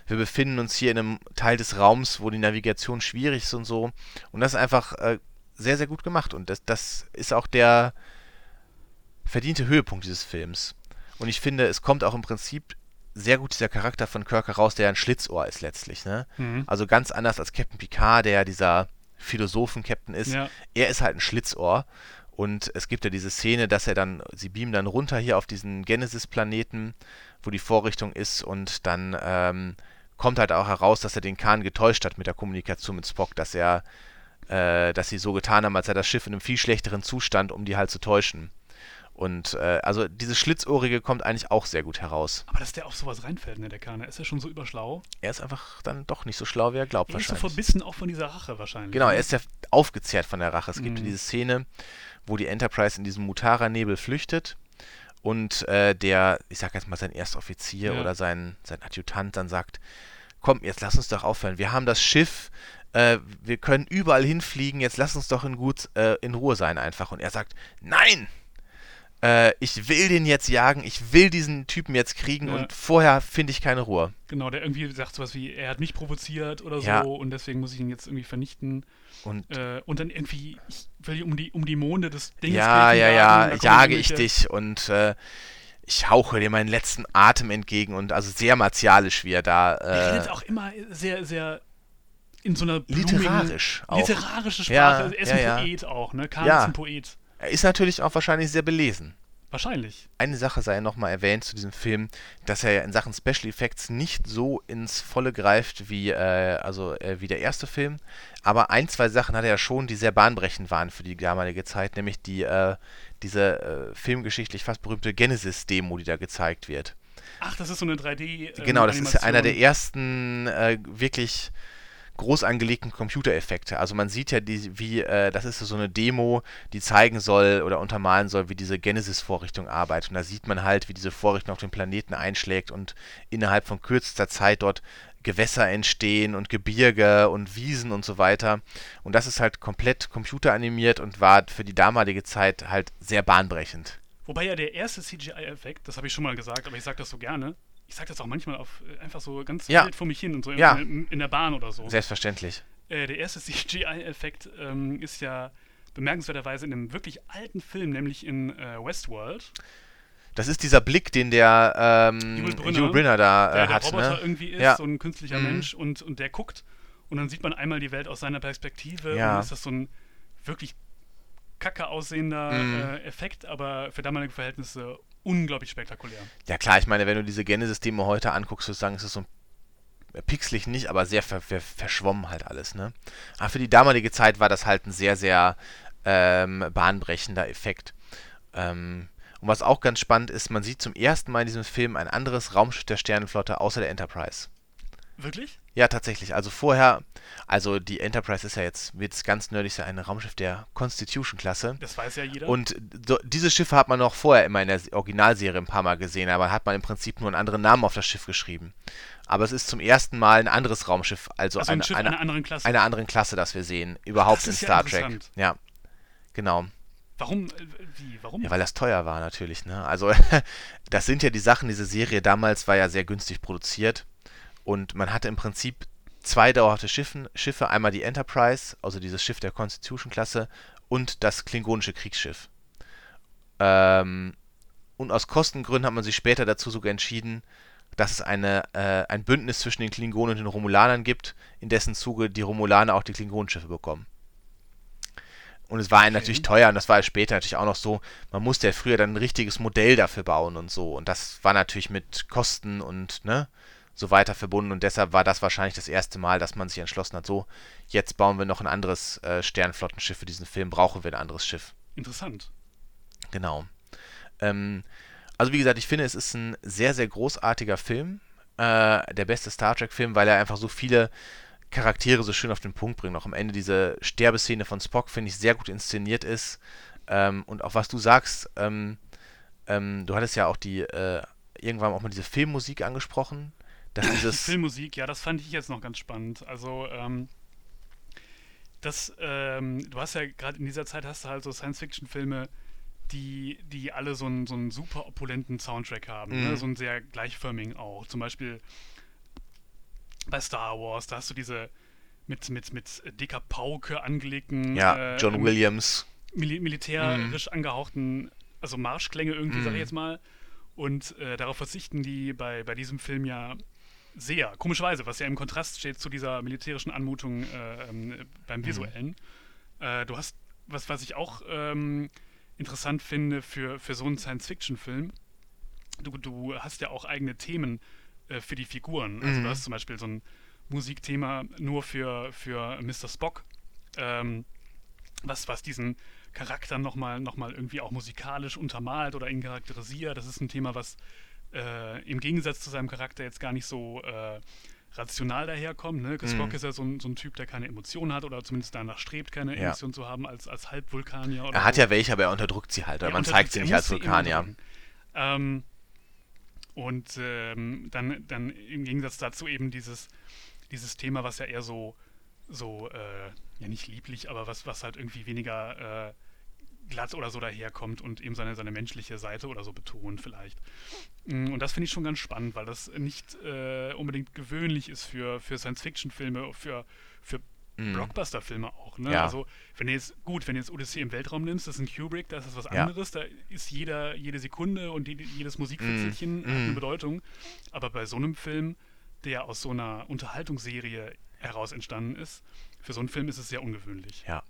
wir befinden uns hier in einem Teil des Raums, wo die Navigation schwierig ist und so. Und das ist einfach äh, sehr, sehr gut gemacht. Und das, das ist auch der verdiente Höhepunkt dieses Films. Und ich finde, es kommt auch im Prinzip sehr gut dieser Charakter von Kirk heraus, der ein Schlitzohr ist letztlich. Ne? Mhm. Also ganz anders als Captain Picard, der ja dieser Philosophen-Captain ist. Ja. Er ist halt ein Schlitzohr. Und es gibt ja diese Szene, dass er dann, sie beamen dann runter hier auf diesen Genesis-Planeten, wo die Vorrichtung ist und dann ähm, kommt halt auch heraus, dass er den Khan getäuscht hat mit der Kommunikation mit Spock, dass er, äh, dass sie so getan haben, als sei das Schiff in einem viel schlechteren Zustand, um die halt zu täuschen. Und äh, also dieses Schlitzohrige kommt eigentlich auch sehr gut heraus. Aber dass der auf sowas reinfällt, ne, der Kana, ist ja schon so überschlau. Er ist einfach dann doch nicht so schlau, wie er glaubt Er ist so wahrscheinlich. verbissen auch von dieser Rache wahrscheinlich. Genau, ne? er ist ja aufgezehrt von der Rache. Es gibt Mhm. diese Szene, wo die Enterprise in diesem Mutara-Nebel flüchtet und äh, der, ich sag jetzt mal sein Erstoffizier Ja. oder sein, sein Adjutant dann sagt, komm, jetzt lass uns doch aufhören. Wir haben das Schiff, äh, wir können überall hinfliegen, jetzt lass uns doch in, gut, äh, in Ruhe sein einfach. Und er sagt, nein! Äh, ich will den jetzt jagen, ich will diesen Typen jetzt kriegen Ja. und vorher finde ich keine Ruhe. Genau, der irgendwie sagt sowas wie, er hat mich provoziert oder so Ja. und deswegen muss ich ihn jetzt irgendwie vernichten. Und Äh, und dann irgendwie, ich will um die, um die Monde des Dinges Ja, ja, jagen, ja, kommen jage ich dich und äh, ich hauche dir meinen letzten Atem entgegen und also sehr martialisch, wie er da Er äh, redet auch immer sehr, sehr in so einer blumigen, literarisch auch. literarische Sprache. Ja, er ist ja, ein ja. Poet auch, ne? Ja. ist ein Poet. Er ist natürlich auch wahrscheinlich sehr belesen. Wahrscheinlich. Eine Sache sei nochmal erwähnt zu diesem Film, dass er ja in Sachen Special Effects nicht so ins Volle greift wie, äh, also, äh, wie der erste Film. Aber ein, zwei Sachen hat er ja schon, die sehr bahnbrechend waren für die damalige Zeit, nämlich die, äh, diese äh, filmgeschichtlich fast berühmte Genesis-Demo, die da gezeigt wird. Ach, das ist so eine 3D. ähm, Genau, das ist einer der ersten äh, wirklich groß angelegten Computereffekte. Also man sieht ja, die, wie äh, das ist so eine Demo, die zeigen soll oder untermalen soll, wie diese Genesis-Vorrichtung arbeitet. Und da sieht man halt, wie diese Vorrichtung auf den Planeten einschlägt und innerhalb von kürzester Zeit dort Gewässer entstehen und Gebirge und Wiesen und so weiter. Und das ist halt komplett computeranimiert und war für die damalige Zeit halt sehr bahnbrechend. Wobei ja der erste CGI-Effekt, das habe ich schon mal gesagt, aber ich sage das so gerne. Ich sage das auch manchmal auf äh, einfach so ganz Ja. wild vor mich hin und so in- Ja. in, der Bahn oder so. Selbstverständlich. Äh, der erste CGI-Effekt ähm, ist ja bemerkenswerterweise in einem wirklich alten Film, nämlich in äh, Westworld. Das ist dieser Blick, den der ähm, Yul Brynner, da der äh, der hat. Roboter Ne? irgendwie ist, Ja. so ein künstlicher Mhm. Mensch und, und der guckt und dann sieht man einmal die Welt aus seiner Perspektive Ja. und dann ist das so ein wirklich kacke aussehender Mhm. äh, Effekt, aber für damalige Verhältnisse unglaublich spektakulär. Ja klar, ich meine, wenn du diese Genesis-Demo heute anguckst, würdest du sagen, es ist so ein pixelig nicht, aber sehr ver ver verschwommen halt alles, ne? Aber für die damalige Zeit war das halt ein sehr, sehr ähm, bahnbrechender Effekt. Ähm, und was auch ganz spannend ist, man sieht zum ersten Mal in diesem Film ein anderes Raumschiff der Sternenflotte außer der Enterprise. Wirklich? Ja, tatsächlich. Also vorher, also die Enterprise ist ja jetzt, wird es ganz nerdig sein, ein Raumschiff der Constitution-Klasse. Das weiß ja jeder. Und so, diese Schiffe hat man auch vorher immer in der Originalserie ein paar Mal gesehen, aber hat man im Prinzip nur einen anderen Namen auf das Schiff geschrieben. Aber es ist zum ersten Mal ein anderes Raumschiff, also, also ein eine, Schiff eine, einer anderen Klasse. einer anderen Klasse, das wir sehen, überhaupt das in ist ja Star Trek. interessant. Ja, genau. Warum? Äh, wie? Warum? Ja, weil das teuer war natürlich, ne? Also, das sind ja die Sachen, diese Serie damals war ja sehr günstig produziert und man hatte im Prinzip zwei dauerhafte Schiffen, Schiffe, einmal die Enterprise, also dieses Schiff der Constitution-Klasse und das klingonische Kriegsschiff. Ähm, und aus Kostengründen hat man sich später dazu sogar entschieden, dass es eine, äh, ein Bündnis zwischen den Klingonen und den Romulanern gibt, in dessen Zuge die Romulaner auch die Klingonenschiffe bekommen. Und es war okay. natürlich teuer und das war später natürlich auch noch so, man musste ja früher dann ein richtiges Modell dafür bauen und so. Und das war natürlich mit Kosten und ne, so weiter verbunden. Und deshalb war das wahrscheinlich das erste Mal, dass man sich entschlossen hat, so, jetzt bauen wir noch ein anderes äh, Sternflottenschiff für diesen Film, brauchen wir ein anderes Schiff. Interessant. Genau. Ähm, also wie gesagt, ich finde, es ist ein sehr, sehr großartiger Film. Äh, der beste Star Trek-Film, weil er einfach so viele Charaktere so schön auf den Punkt bringen. Auch am Ende diese Sterbeszene von Spock, finde ich, sehr gut inszeniert ist. Ähm, und auch was du sagst, ähm, ähm, du hattest ja auch die, äh, irgendwann auch mal diese Filmmusik angesprochen. Dass dieses die Filmmusik, ja, das fand ich jetzt noch ganz spannend. Also, ähm, das, ähm, du hast ja gerade in dieser Zeit hast du halt so Science-Fiction-Filme, die, die alle so einen, so einen super opulenten Soundtrack haben. Mhm. Ne? So einen sehr gleichförmigen auch. Zum Beispiel bei Star Wars, da hast du diese mit, mit, mit dicker Pauke angelegten. Ja, äh, John Williams. Mil militärisch mhm. angehauchten, also Marschklänge irgendwie, mhm. sag ich jetzt mal. Und äh, darauf verzichten die bei, bei diesem Film ja sehr, komischerweise, was ja im Kontrast steht zu dieser militärischen Anmutung äh, ähm, beim Visuellen. Mhm. Äh, du hast, was, was ich auch ähm, interessant finde für, für so einen Science-Fiction-Film, du, du hast ja auch eigene Themen äh, für die Figuren. Also Mhm. du hast zum Beispiel so ein Musikthema nur für, für Mr. Spock, ähm, was, was diesen Charakter nochmal noch mal irgendwie auch musikalisch untermalt oder ihn charakterisiert. Das ist ein Thema, was äh, im Gegensatz zu seinem Charakter jetzt gar nicht so äh, rational daherkommt. Ne? Spock Mhm. ist ja so ein, so ein Typ, der keine Emotionen hat oder zumindest danach strebt, keine Ja. Emotionen zu haben als, als Halbvulkanier. Oder Er hat so. ja welche, aber er unterdrückt sie halt. Oder Er man zeigt sie nicht als Vulkanier. Ähm, und ähm, dann, dann im Gegensatz dazu eben dieses, dieses Thema, was ja eher so, so äh, ja nicht lieblich, aber was, was halt irgendwie weniger äh, glatt oder so daherkommt und eben seine, seine menschliche Seite oder so betont vielleicht. Mm, Und das finde ich schon ganz spannend, weil das nicht äh, unbedingt gewöhnlich ist für, für Science-Fiction-Filme, für, für Mhm. Blockbuster-Filme auch. Ne? Ja. Also, wenn du jetzt, gut, wenn du jetzt Odyssey im Weltraum nimmst, das ist ein Kubrick, da ist das was Ja. anderes, da ist jeder, jede Sekunde und jede, jedes Musikfitzelchen Mhm. hat eine Mhm. Bedeutung. Aber bei so einem Film, der aus so einer Unterhaltungsserie heraus entstanden ist, für so einen Film ist es sehr ungewöhnlich. Ja,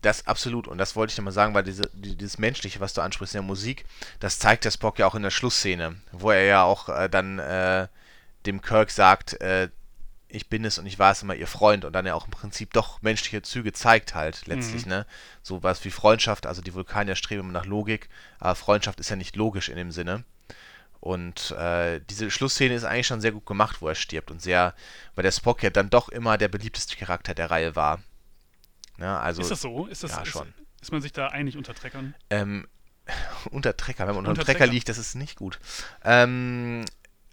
das absolut. Und das wollte ich nochmal sagen, weil diese, die- dieses Menschliche, was du ansprichst in der Musik, das zeigt der Spock ja auch in der Schlussszene, wo er ja auch äh, dann äh, dem Kirk sagt, äh, ich bin es und ich war es immer ihr Freund und dann ja auch im Prinzip doch menschliche Züge zeigt halt letztlich, Mhm. ne? So was wie Freundschaft, also die Vulkanier streben immer nach Logik, aber Freundschaft ist ja nicht logisch in dem Sinne. Und äh, diese Schlussszene ist eigentlich schon sehr gut gemacht, wo er stirbt und sehr, weil der Spock ja dann doch immer der beliebteste Charakter der Reihe war. Ne? Also, ist das so? Ist, das, ja, ist, schon. ist man sich da einig unter Treckern? Ähm, unter Trecker, wenn man unter, Unter Trecker Trecker. liegt, das ist nicht gut. Ähm,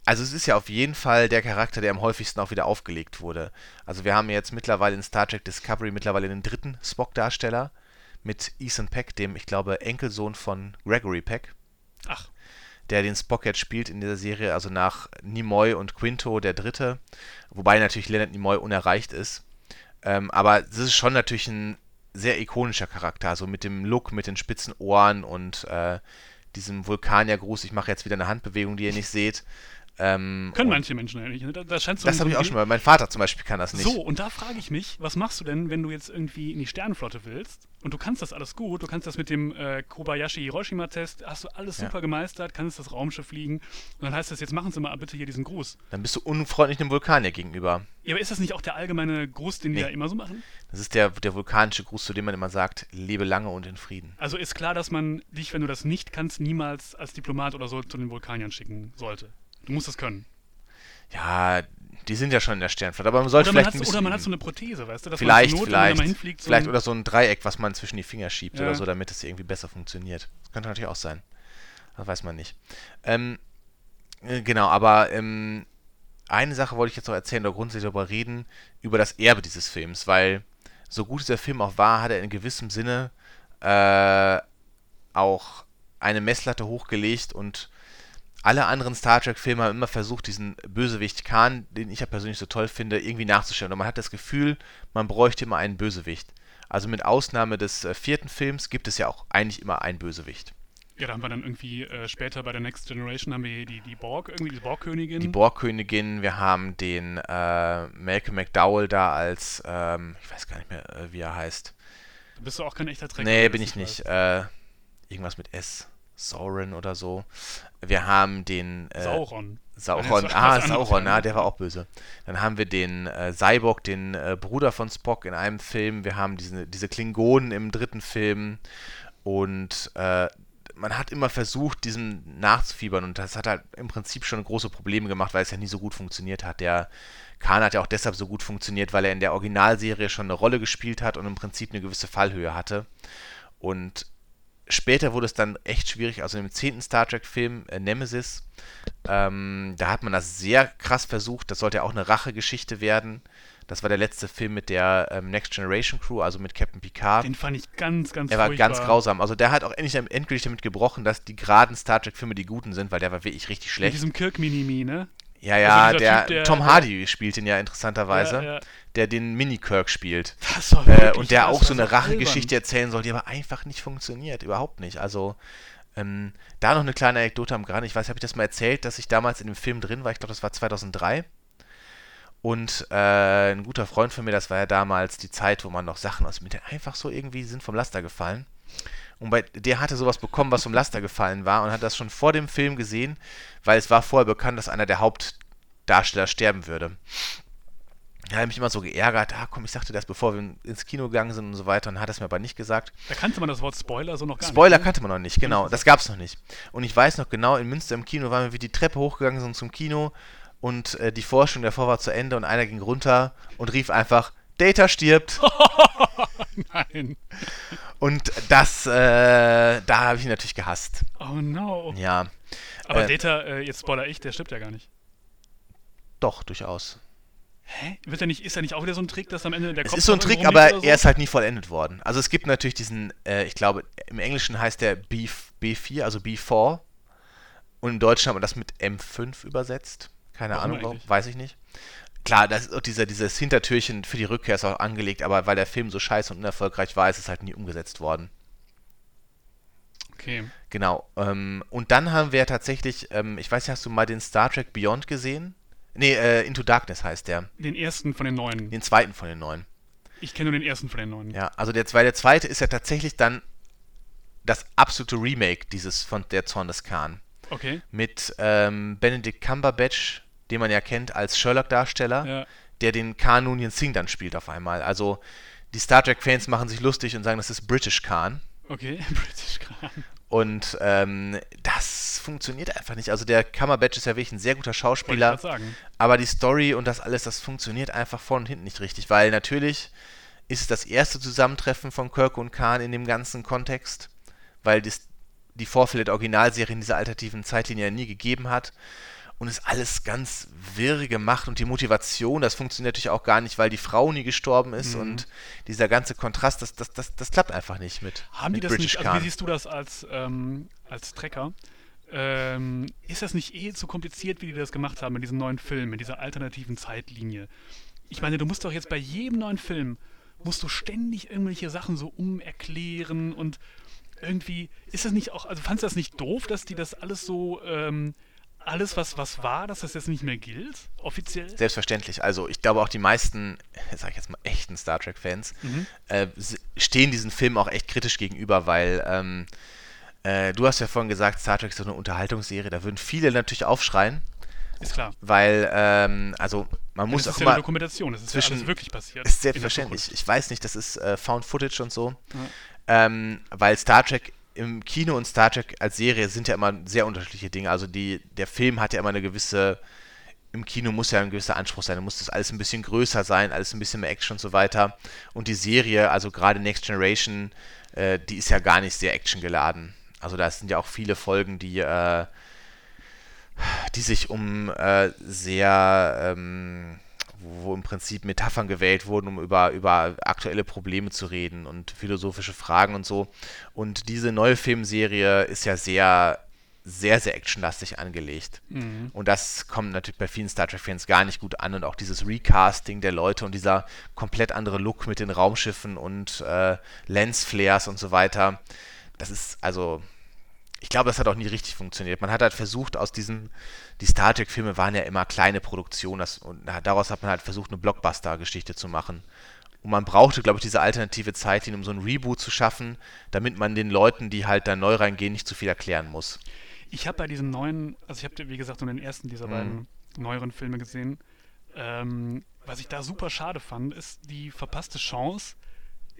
also es ist ja auf jeden Fall der Charakter, der am häufigsten auch wieder aufgelegt wurde. Also wir haben jetzt mittlerweile in Star Trek Discovery mittlerweile den dritten Spock-Darsteller mit Ethan Peck, dem, ich glaube, Enkelsohn von Gregory Peck, Ach, der den Spock jetzt spielt in dieser Serie, also nach Nimoy und Quinto der dritte, wobei natürlich Leonard Nimoy unerreicht ist. Ähm, aber das ist schon natürlich ein sehr ikonischer Charakter, also mit dem Look, mit den spitzen Ohren und äh, diesem Vulkaniergruß. Ich mache jetzt wieder eine Handbewegung, die ihr nicht seht. Ähm, Können manche Menschen ja nicht. Ne? Da, scheint so Das habe ich auch schon mal. Mein Vater zum Beispiel kann das nicht. So, und da frage ich mich, was machst du denn, wenn du jetzt irgendwie in die Sternenflotte willst und du kannst das alles gut, du kannst das mit dem äh, Kobayashi-Hiroshima-Test, hast du alles Ja. super gemeistert, kannst das Raumschiff fliegen und dann heißt es, jetzt machen Sie mal bitte hier diesen Gruß. Dann bist du unfreundlich dem Vulkanier gegenüber. Ja, aber ist das nicht auch der allgemeine Gruß, den die Nee. ja immer so machen? Das ist der, der vulkanische Gruß, zu dem man immer sagt, lebe lange und in Frieden. Also ist klar, dass man dich, wenn du das nicht kannst, niemals als Diplomat oder so zu den Vulkaniern schicken sollte. Du musst das können. Ja, die sind ja schon in der Sternflotte, aber man sollte Oder man, vielleicht hat, so- bisschen oder man hat so eine Prothese, weißt du? Dass vielleicht, man man vielleicht, mal hinfliegt, so vielleicht oder so ein Dreieck, was man zwischen die Finger schiebt Ja. oder so, damit es irgendwie besser funktioniert. Das könnte natürlich auch sein. Das weiß man nicht. Ähm, äh, genau, aber ähm, eine Sache wollte ich jetzt noch erzählen oder grundsätzlich darüber reden, über das Erbe dieses Films, weil so gut dieser Film auch war, hat er in gewissem Sinne äh, auch eine Messlatte hochgelegt und alle anderen Star Trek-Filme haben immer versucht, diesen Bösewicht Khan, den ich ja persönlich so toll finde, irgendwie nachzustellen. Und man hat das Gefühl, man bräuchte immer einen Bösewicht. Also mit Ausnahme des äh, vierten Films gibt es ja auch eigentlich immer einen Bösewicht. Ja, da haben wir dann irgendwie äh, später bei der Next Generation haben wir die, die Borg, irgendwie die Borgkönigin. Die Borgkönigin, wir haben den äh, Malcolm McDowell da als, ähm, ich weiß gar nicht mehr, äh, wie er heißt. Bist du auch kein echter Träger. nee, bin ich nicht. Äh, irgendwas mit S. Sauron oder so. Wir haben den äh, Sauron. Sauron, ah, Sauron, ah, der war auch böse. Dann haben wir den äh, Cyborg, den äh, Bruder von Spock in einem Film. Wir haben diese, diese Klingonen im dritten Film. Und äh, man hat immer versucht, diesem nachzufiebern. Und das hat halt im Prinzip schon große Probleme gemacht, weil es ja nie so gut funktioniert hat. Der Khan hat ja auch deshalb so gut funktioniert, weil er in der Originalserie schon eine Rolle gespielt hat und im Prinzip eine gewisse Fallhöhe hatte. Und später wurde es dann echt schwierig, also im zehnten Star Trek-Film äh, Nemesis, ähm, da hat man das sehr krass versucht, das sollte ja auch eine Rachegeschichte werden. Das war der letzte Film mit der ähm, Next Generation Crew, also mit Captain Picard. Den fand ich ganz, ganz Er war furchtbar. ganz grausam. Also der hat auch endlich, endgültig damit gebrochen, dass die geraden Star Trek-Filme die guten sind, weil der war wirklich richtig Mit schlecht. diesem Kirk-Minimi, ne? Ja, ja, Also der, Typ, der- Tom Hardy spielt ihn ja interessanterweise, Ja, ja. der den Mini-Kirk spielt. Das war Äh, wirklich, und der auch so eine. Rachegeschichte erzählen soll, die aber einfach nicht funktioniert. Überhaupt nicht. Also, ähm, da noch eine kleine Anekdote am Rand. Ich weiß, habe ich das mal erzählt, dass ich damals in dem Film drin war. Ich glaube, das war 2003. Und äh, ein guter Freund von mir, das war ja damals die Zeit, wo man noch Sachen aus dem Internet einfach so irgendwie sind vom Laster gefallen. Und bei, der hatte sowas bekommen, was vom Laster gefallen war und hat das schon vor dem Film gesehen, weil es war vorher bekannt, dass einer der Hauptdarsteller sterben würde. Habe ich mich immer so geärgert, ah komm, ich sagte das, bevor wir ins Kino gegangen sind und so weiter, und hat es mir aber nicht gesagt. Da kannte man das Wort Spoiler so noch gar Spoiler nicht. ne? kannte man noch nicht, genau, das gab es noch nicht. Und ich weiß noch genau, in Münster im Kino waren wir wie die Treppe hochgegangen sind zum Kino und äh, die Vorstellung davor war zu Ende und einer ging runter und rief einfach, Data stirbt. Nein. Und das, äh, da habe ich ihn natürlich gehasst. Oh no. Ja, Aber äh, Data, äh, jetzt spoiler ich, der stirbt ja gar nicht. doch, durchaus. Hä? Wird er nicht, ist er nicht auch wieder so ein Trick, dass am Ende der Es Kopf ist so ein Trick, aber oder er ist halt nie vollendet worden. Also es gibt natürlich diesen, äh, ich glaube, im Englischen heißt der B, B4, also B4. Und im Deutschen hat man das mit M5 übersetzt. Keine Warum Ahnung, warum, weiß ich nicht. Klar, das ist auch dieser, dieses Hintertürchen für die Rückkehr ist auch angelegt, aber weil der Film so scheiße und unerfolgreich war, ist es halt nie umgesetzt worden. Okay. Genau. Ähm, und dann haben wir tatsächlich, ähm, ich weiß nicht, hast du mal den Star Trek Beyond gesehen? Nee, äh, Into Darkness heißt der. Den ersten von den neuen. Den zweiten von den neuen. Ich kenne nur den ersten von den neuen. Ja, also der, zwei, der zweite ist ja tatsächlich dann das absolute Remake dieses von der Zorn des Khan. Okay. Mit ähm, Benedict Cumberbatch, den man ja kennt als Sherlock-Darsteller, Ja. der den Khan Noonien Singh dann spielt auf einmal. Also die Star Trek-Fans machen sich lustig und sagen, das ist British Khan. Okay. British Crown. Und ähm, das funktioniert einfach nicht. Also der Cumberbatch ist ja wirklich ein sehr guter Schauspieler. Aber die Story und das alles, das funktioniert einfach vorne und hinten nicht richtig, weil natürlich ist es das erste Zusammentreffen von Kirk und Khan in dem ganzen Kontext, weil das, die Vorfälle der Originalserie in dieser alternativen Zeitlinie ja nie gegeben hat und ist alles ganz wirr gemacht und die Motivation, das funktioniert natürlich auch gar nicht, weil die Frau nie gestorben ist Mhm. und dieser ganze Kontrast, das, das, das, das klappt einfach nicht mit, Haben mit die das British nicht, also wie siehst du das als, ähm, als Trekker? Ähm, ist das nicht eh zu kompliziert, wie die das gemacht haben mit diesem neuen Film, mit dieser alternativen Zeitlinie? Ich meine, du musst doch jetzt bei jedem neuen Film, musst du ständig irgendwelche Sachen so umerklären und irgendwie, ist das nicht auch, also fandst du das nicht doof, dass die das alles so ähm, alles, was, was war, dass das jetzt nicht mehr gilt, offiziell? Selbstverständlich. Also ich glaube auch die meisten, sag ich jetzt mal, echten Star Trek-Fans Mhm. äh, stehen diesen Film auch echt kritisch gegenüber, weil ähm, äh, du hast ja vorhin gesagt, Star Trek ist so eine Unterhaltungsserie, da würden viele natürlich aufschreien, Ist klar. weil, ähm, also man muss das auch ist ja eine Dokumentation, das ist zwischen- ja wirklich passiert. ist selbstverständlich, ich weiß nicht, das ist äh, Found Footage und so, ähm, weil Star Trek im Kino und Star Trek als Serie sind ja immer sehr unterschiedliche Dinge, also die, der Film hat ja immer eine gewisse im Kino muss ja ein gewisser Anspruch sein, da muss das alles ein bisschen größer sein, alles ein bisschen mehr Action und so weiter. Und die Serie, also gerade Next Generation, äh, die ist ja gar nicht sehr actiongeladen. Also da sind ja auch viele Folgen, die, äh, die sich um äh, sehr, ähm, wo im Prinzip Metaphern gewählt wurden, um über, über aktuelle Probleme zu reden und philosophische Fragen und so. Und diese neue Filmserie ist ja sehr, sehr, sehr actionlastig angelegt. Mhm. Und das kommt natürlich bei vielen Star Trek-Fans gar nicht gut an. Und auch dieses Recasting der Leute und dieser komplett andere Look mit den Raumschiffen und äh, Lensflares und so weiter. Das ist also. Ich glaube, das hat auch nie richtig funktioniert. Man hat halt versucht, aus diesen. Die Star Trek-Filme waren ja immer kleine Produktionen. Das, und daraus hat man halt versucht, eine Blockbuster-Geschichte zu machen. Und man brauchte, glaube ich, diese alternative Zeitlinie, um so ein Reboot zu schaffen, damit man den Leuten, die halt da neu reingehen, nicht zu viel erklären muss. Ich habe bei diesen neuen, also ich habe, wie gesagt, nur den ersten dieser Mhm. beiden neueren Filme gesehen. Ähm, was ich da super schade fand, ist die verpasste Chance,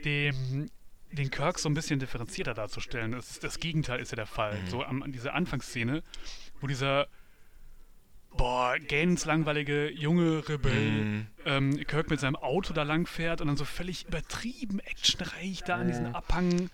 dem, den Kirk so ein bisschen differenzierter darzustellen. Das, ist, das Gegenteil ist ja der Fall. Mhm. So am, diese Anfangsszene, wo dieser boah, ganz langweilige junge Rebell Mhm. ähm, Kirk mit seinem Auto da lang fährt und dann so völlig übertrieben actionreich da an Mhm. diesen Abhang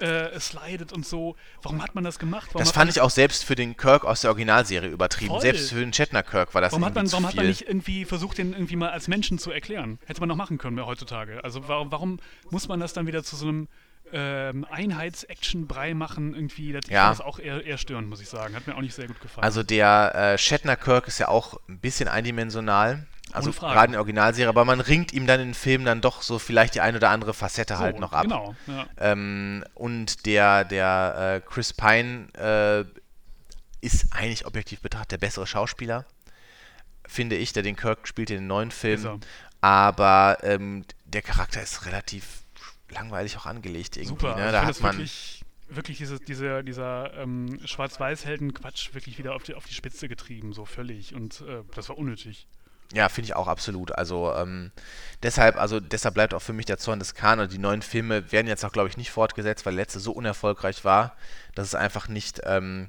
äh, slidet und so. Warum hat man das gemacht? Warum Das fand ich auch selbst für den Kirk aus der Originalserie übertrieben. Voll. Selbst für den Shatner Kirk war das Warum hat, man, warum hat man nicht irgendwie versucht, den irgendwie mal als Menschen zu erklären? Hätte man noch machen können heutzutage. Also warum, warum muss man das dann wieder zu so einem ähm, Einheits-Action-Brei machen? Irgendwie, das, Ja. das auch eher, eher störend, muss ich sagen. Hat mir auch nicht sehr gut gefallen. Also der äh, Shatner Kirk ist ja auch ein bisschen eindimensional. Also gerade in der Originalserie, aber man ringt ihm dann in den Film dann doch so vielleicht die ein oder andere Facette so, halt noch ab. Genau, ja. Ähm, und der, der äh, Chris Pine äh, ist eigentlich objektiv betrachtet der bessere Schauspieler, finde ich, der den Kirk spielt in den neuen Ist Film. er. Aber ähm, der Charakter ist relativ langweilig auch angelegt irgendwie. Super. Ne? Also Da hat man wirklich, wirklich diese, diese, dieser ähm, Schwarz-Weiß-Helden-Quatsch wirklich wieder auf die, auf die Spitze getrieben, so völlig. Und äh, das war unnötig. Ja, finde ich auch absolut. Also ähm, deshalb, also deshalb bleibt auch für mich der Zorn des Khan und die neuen Filme werden jetzt auch, glaube ich, nicht fortgesetzt, weil der letzte so unerfolgreich war, dass es einfach nicht, ähm,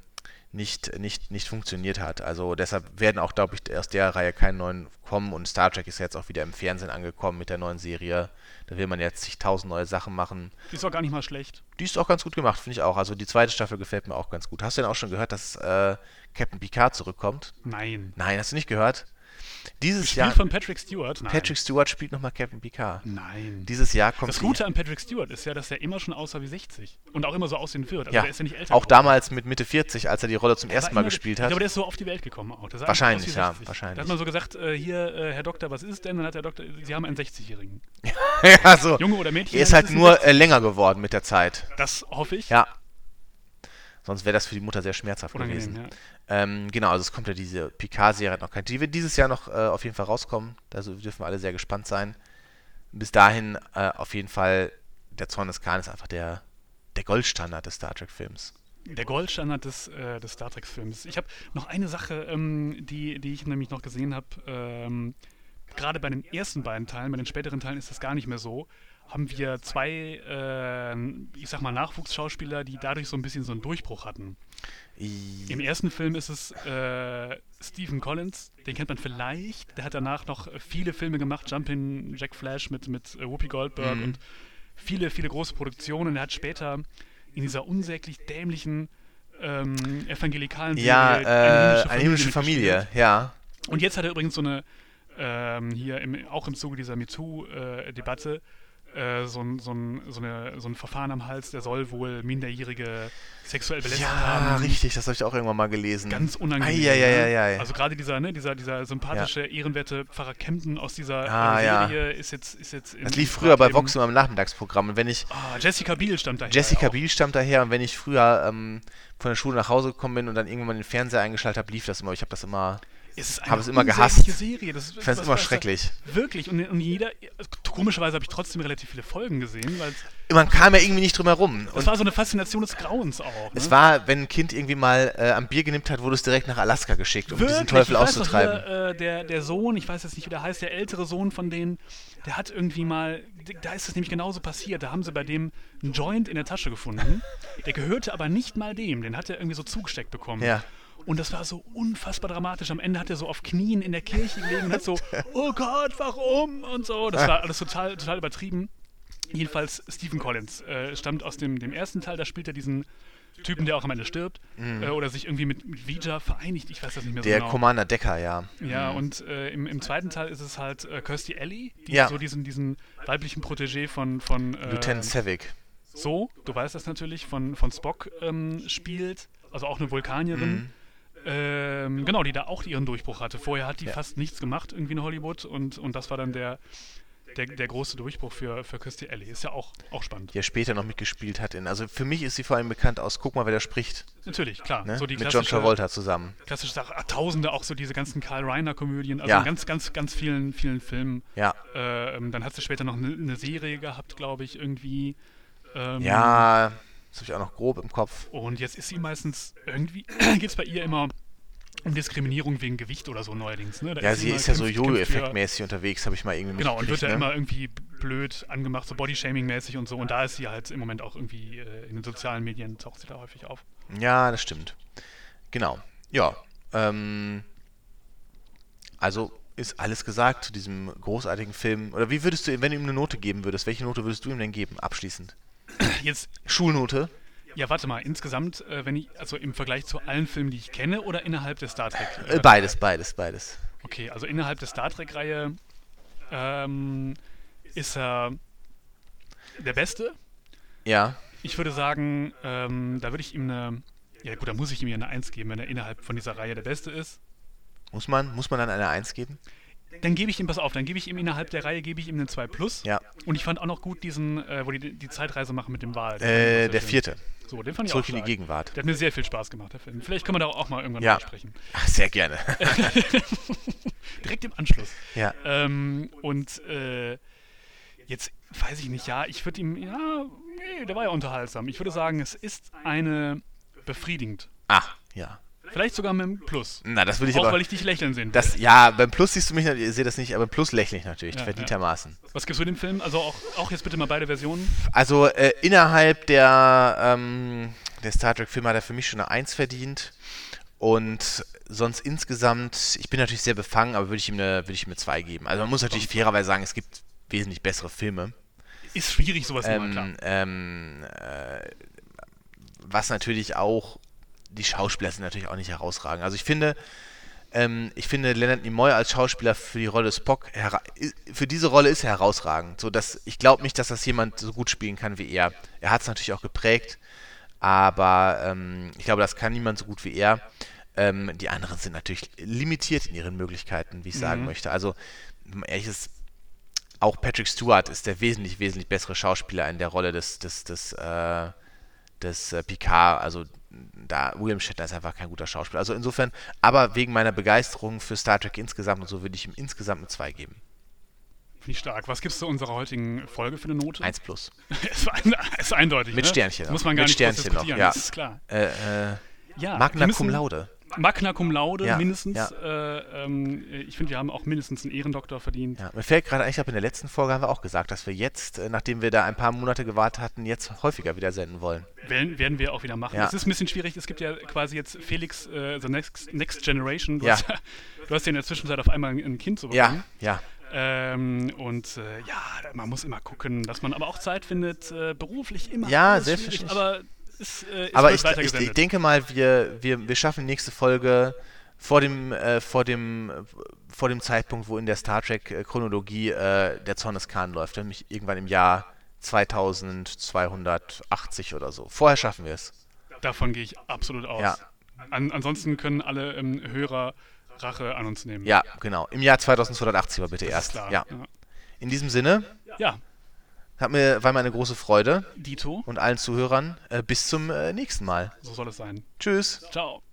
nicht, nicht, nicht funktioniert hat. Also deshalb werden auch, glaube ich, aus der Reihe keine neuen kommen und Star Trek ist jetzt auch wieder im Fernsehen angekommen mit der neuen Serie. Da will man jetzt zigtausend neue Sachen machen. Die ist auch gar nicht mal schlecht. Die ist auch ganz gut gemacht, finde ich auch. Also die zweite Staffel gefällt mir auch ganz gut. Hast du denn auch schon gehört, dass äh, Captain Picard zurückkommt? Nein. Nein, hast du nicht gehört? Dieses Gespielt Jahr. von Patrick Stewart? Nein. Patrick Stewart spielt nochmal Captain Picard. Nein. Dieses Jahr kommt Das Gute an Patrick Stewart ist ja, dass er immer schon aussah wie 60 und auch immer so aussehen wird. Also ja, der ist ja nicht älter auch geworden. damals mit Mitte 40, als er die Rolle zum ersten Mal gespielt hat. glaube, der ist so auf die Seit gekommen auch. Wahrscheinlich, ja, aus wie 60. wahrscheinlich. Da hat man so gesagt, äh, hier, äh, Herr Doktor, was ist denn? Dann hat der Doktor, Sie haben einen 60-Jährigen. ja, so. Junge oder Mädchen? Er ist halt ein nur 60. äh, länger geworden mit der Zeit. Das hoffe ich. Ja. Sonst wäre das für die Mutter sehr schmerzhaft Unangenehm, gewesen. ja. Ähm, genau, also es kommt ja diese Picard-Serie hat noch keine. Die wird dieses Jahr noch äh, auf jeden Fall rauskommen. Da so- dürfen wir alle sehr gespannt sein. Bis dahin äh, auf jeden Fall, der Zorn des Khan ist einfach der, der Goldstandard des Star Trek-Films. Der Goldstandard des, äh, des Star Trek-Films. Ich habe noch eine Sache, ähm, die, die ich nämlich noch gesehen habe. Ähm, Gerade bei den ersten beiden Teilen, bei den späteren Teilen ist das gar nicht mehr so. Haben wir zwei, äh, ich sag mal, Nachwuchsschauspieler, die dadurch so ein bisschen so einen Durchbruch hatten. Im ersten Film ist es äh, Stephen Collins, den kennt man vielleicht. Der hat danach noch viele Filme gemacht, Jumpin' Jack Flash mit, mit äh, Whoopi Goldberg Mhm. und viele, viele große Produktionen. Er hat später in dieser unsäglich dämlichen ähm, evangelikalen Ja, Serie äh, eine himmlische mitgespielt. Familie, ja. Und jetzt hat er übrigens so eine, ähm, hier im, auch im Zuge dieser MeToo-Debatte, äh, so, ein, so, ein, so, eine, so ein Verfahren am Hals, der soll wohl Minderjährige sexuell belästigt Ja, haben. richtig, das habe ich auch irgendwann mal gelesen. Ganz unangenehm. Eieieiei. ne? Also gerade dieser, ne, dieser, dieser sympathische, ehrenwerte Pfarrer Kempten aus dieser Ah, äh, ja. Serie ist jetzt, ist jetzt das lief früher bei Vox immer im Nachmittagsprogramm. Und wenn ich, Ah, Jessica Biel stammt daher. Jessica auch. Biel stammt daher, und wenn ich früher ähm, von der Schule nach Hause gekommen bin und dann irgendwann den Fernseher eingeschaltet habe, lief das immer. Ich habe das immer, Es ist Hab eine es immer gehasst. Serie. Das, ich fand es immer schrecklich. Wirklich. Und, und jeder, komischerweise habe ich trotzdem relativ viele Folgen gesehen, weil Man kam ja irgendwie nicht drum herum. es war so eine Faszination des Grauens auch. Ne? es war, wenn ein Kind irgendwie mal äh, am Bier genippt hat, wurde es direkt nach Alaska geschickt, um diesen Wirklich, Teufel ich weiß auszutreiben. Hier, äh, der, der Sohn, ich weiß jetzt nicht, wie der heißt, der ältere Sohn von denen, der hat irgendwie mal, da ist es nämlich genauso passiert. Da haben sie bei dem einen Joint in der Tasche gefunden. Der gehörte aber nicht mal dem, den hat er irgendwie so zugesteckt bekommen. Ja. Und das war so unfassbar dramatisch. Am Ende hat er so auf Knien in der Kirche gelegen und hat so, oh Gott, warum? Und so. Das war alles total, total übertrieben. Jedenfalls Stephen Collins äh, stammt aus dem, dem ersten Teil, da spielt er diesen Typen, der auch am Ende stirbt. Äh, oder sich irgendwie mit, mit Vija vereinigt. Ich weiß das nicht mehr so. Der genau. Commander Decker, ja. Ja, und äh, im, im zweiten Teil ist es halt äh, Kirstie Alley, die Ja. so diesen, diesen weiblichen Protégé von, von äh, Lieutenant Savick. so, du weißt das natürlich, von, von Spock ähm, spielt, also auch eine Vulkanierin. Mhm. Ähm, genau, die da auch ihren Durchbruch hatte. Vorher hat die Ja. fast nichts gemacht irgendwie in Hollywood und, und das war dann der, der, der große Durchbruch für, für Kirstie Alley. Ist ja auch, auch spannend. Ja später noch mitgespielt hat in. Also für mich ist sie vor allem bekannt aus Guck mal, wer da spricht. Natürlich, klar. Ne? So die Mit John Travolta zusammen. klassische Sache. Ah, Tausende, auch so diese ganzen Karl Reiner-Komödien, also Ja. in ganz, ganz, ganz vielen, vielen Filmen. Ja. Ähm, dann hat sie später noch eine, eine Serie gehabt, glaube ich, irgendwie. Ähm, Ja, das habe ich auch noch grob im Kopf. Und jetzt ist sie meistens irgendwie, geht es bei ihr immer um Diskriminierung wegen Gewicht oder so neuerdings. Ne? Da Ja, sie immer ist ja so Jojo-Effekt-mäßig unterwegs, habe ich mal irgendwie Genau, und wird ja ne? immer irgendwie blöd angemacht, so Bodyshaming-mäßig und so. Und da ist sie halt im Moment auch irgendwie äh, in den sozialen Medien, taucht sie da häufig auf. Ja, das stimmt. Genau. Ja. Ähm, also ist alles gesagt zu diesem großartigen Film. Oder wie würdest du, wenn du ihm eine Note geben würdest, welche Note würdest du ihm denn geben, abschließend? Jetzt, Schulnote? ja, warte mal, insgesamt, äh, wenn ich, also im Vergleich zu allen Filmen, die ich kenne, oder innerhalb der Star Trek? Äh, beides, beides, beides. Okay, also innerhalb der Star Trek-Reihe ähm, ist er der Beste. Ja. Ich würde sagen, ähm, da würde ich ihm eine. Ja, gut, da muss ich ihm ja eine 1 geben, wenn er innerhalb von dieser Reihe der Beste ist. Muss man, muss man dann eine 1 geben? Dann gebe ich ihm, pass auf, dann gebe ich ihm innerhalb der Reihe, gebe ich ihm eine 2 Plus. Ja. Und ich fand auch noch gut diesen, äh, wo die die Zeitreise machen mit dem Wal. Auch Äh, der vierte. So, den fand ich Zurück auch in die. Gegenwart. Der hat mir sehr viel Spaß gemacht, der Film. Vielleicht können wir da auch mal irgendwann Ja. sprechen. Ach, sehr gerne. Direkt im Anschluss. ja. Ähm, und äh, jetzt weiß ich nicht, ja, ich würde ihm, ja, nee, der war ja unterhaltsam. Ich würde sagen, es ist eine befriedigend. Ah, ja. Vielleicht sogar mit einem Plus. Na, das will ich Auch aber. weil ich dich lächeln sehen will. das, ja, beim Plus siehst du mich, ihr seht das nicht, aber im Plus lächle ich natürlich, Ja, verdientermaßen. Was gibst du dem Film? Also auch, auch jetzt bitte mal beide Versionen. Also äh, innerhalb der, ähm, der Star Trek-Filme hat er für mich schon eine 1 verdient. Und sonst insgesamt, ich bin natürlich sehr befangen, aber würde ich ihm eine, würde ich ihm eine 2 geben. Also man muss natürlich fairerweise sagen, es gibt wesentlich bessere Filme. Ist schwierig, sowas immer, klar. Ähm, ähm, äh, was natürlich auch, die Schauspieler sind natürlich auch nicht herausragend. Also ich finde, ähm, ich finde Leonard Nimoy als Schauspieler für die Rolle Spock, für diese Rolle ist er herausragend. So dass, ich glaube nicht, dass das jemand so gut spielen kann wie er. Er hat es natürlich auch geprägt, aber ähm, ich glaube, das kann niemand so gut wie er. Ähm, die anderen sind natürlich limitiert in ihren Möglichkeiten, wie ich sagen möchte. Also, ehrlich ist, auch Patrick Stewart ist der wesentlich, wesentlich bessere Schauspieler in der Rolle des, des, des, äh, des äh, Picard. Also da William Shatner ist einfach kein guter Schauspieler. Also insofern, aber wegen meiner Begeisterung für Star Trek insgesamt und so würde ich ihm insgesamt eine 2 geben. Finde ich stark. Was gibst du unserer heutigen Folge für eine Note? 1 plus. ist eindeutig. Mit ne? Sternchen. Muss man gar Mit nicht Sternchen noch, ja. Das ist klar. Äh, äh, Ja, Magna müssen- cum laude. Magna cum laude Ja, mindestens. ja. Äh, ähm, ich finde, wir haben auch mindestens einen Ehrendoktor verdient. Ja, mir fällt gerade ein, ich glaube in der letzten Folge haben wir auch gesagt, dass wir jetzt, äh, nachdem wir da ein paar Monate gewartet hatten, jetzt häufiger wieder senden wollen. Werden, werden wir auch wieder machen. Es ist ein bisschen schwierig. Es gibt ja quasi jetzt Felix, äh, The Next, Next Generation. Du, hast, du hast ja in der Zwischenzeit auf einmal ein, Kind zu Ja, bekommen. ja. Ähm, und äh, ja, man muss immer gucken, dass man aber auch Zeit findet, äh, beruflich immer. Ja, selbstverständlich. Aber äh, es Aber ich, ich, ich denke mal, wir, wir, wir schaffen nächste Folge vor dem, äh, vor dem, äh, vor dem Zeitpunkt, wo in der Star Trek-Chronologie äh, der Zorn des Khan läuft, nämlich irgendwann im Jahr 2280 oder so. Vorher schaffen wir es. Davon gehe ich absolut aus. Ja. An, ansonsten können alle ähm, Hörer Rache an uns nehmen. Ja, genau. Im Jahr 2280 aber bitte ist erst. klar. Ja. In diesem Sinne, ja, hat mir, war mir eine große Freude Dito, und allen Zuhörern äh, bis zum äh, nächsten Mal. so soll es sein. Tschüss. Ciao.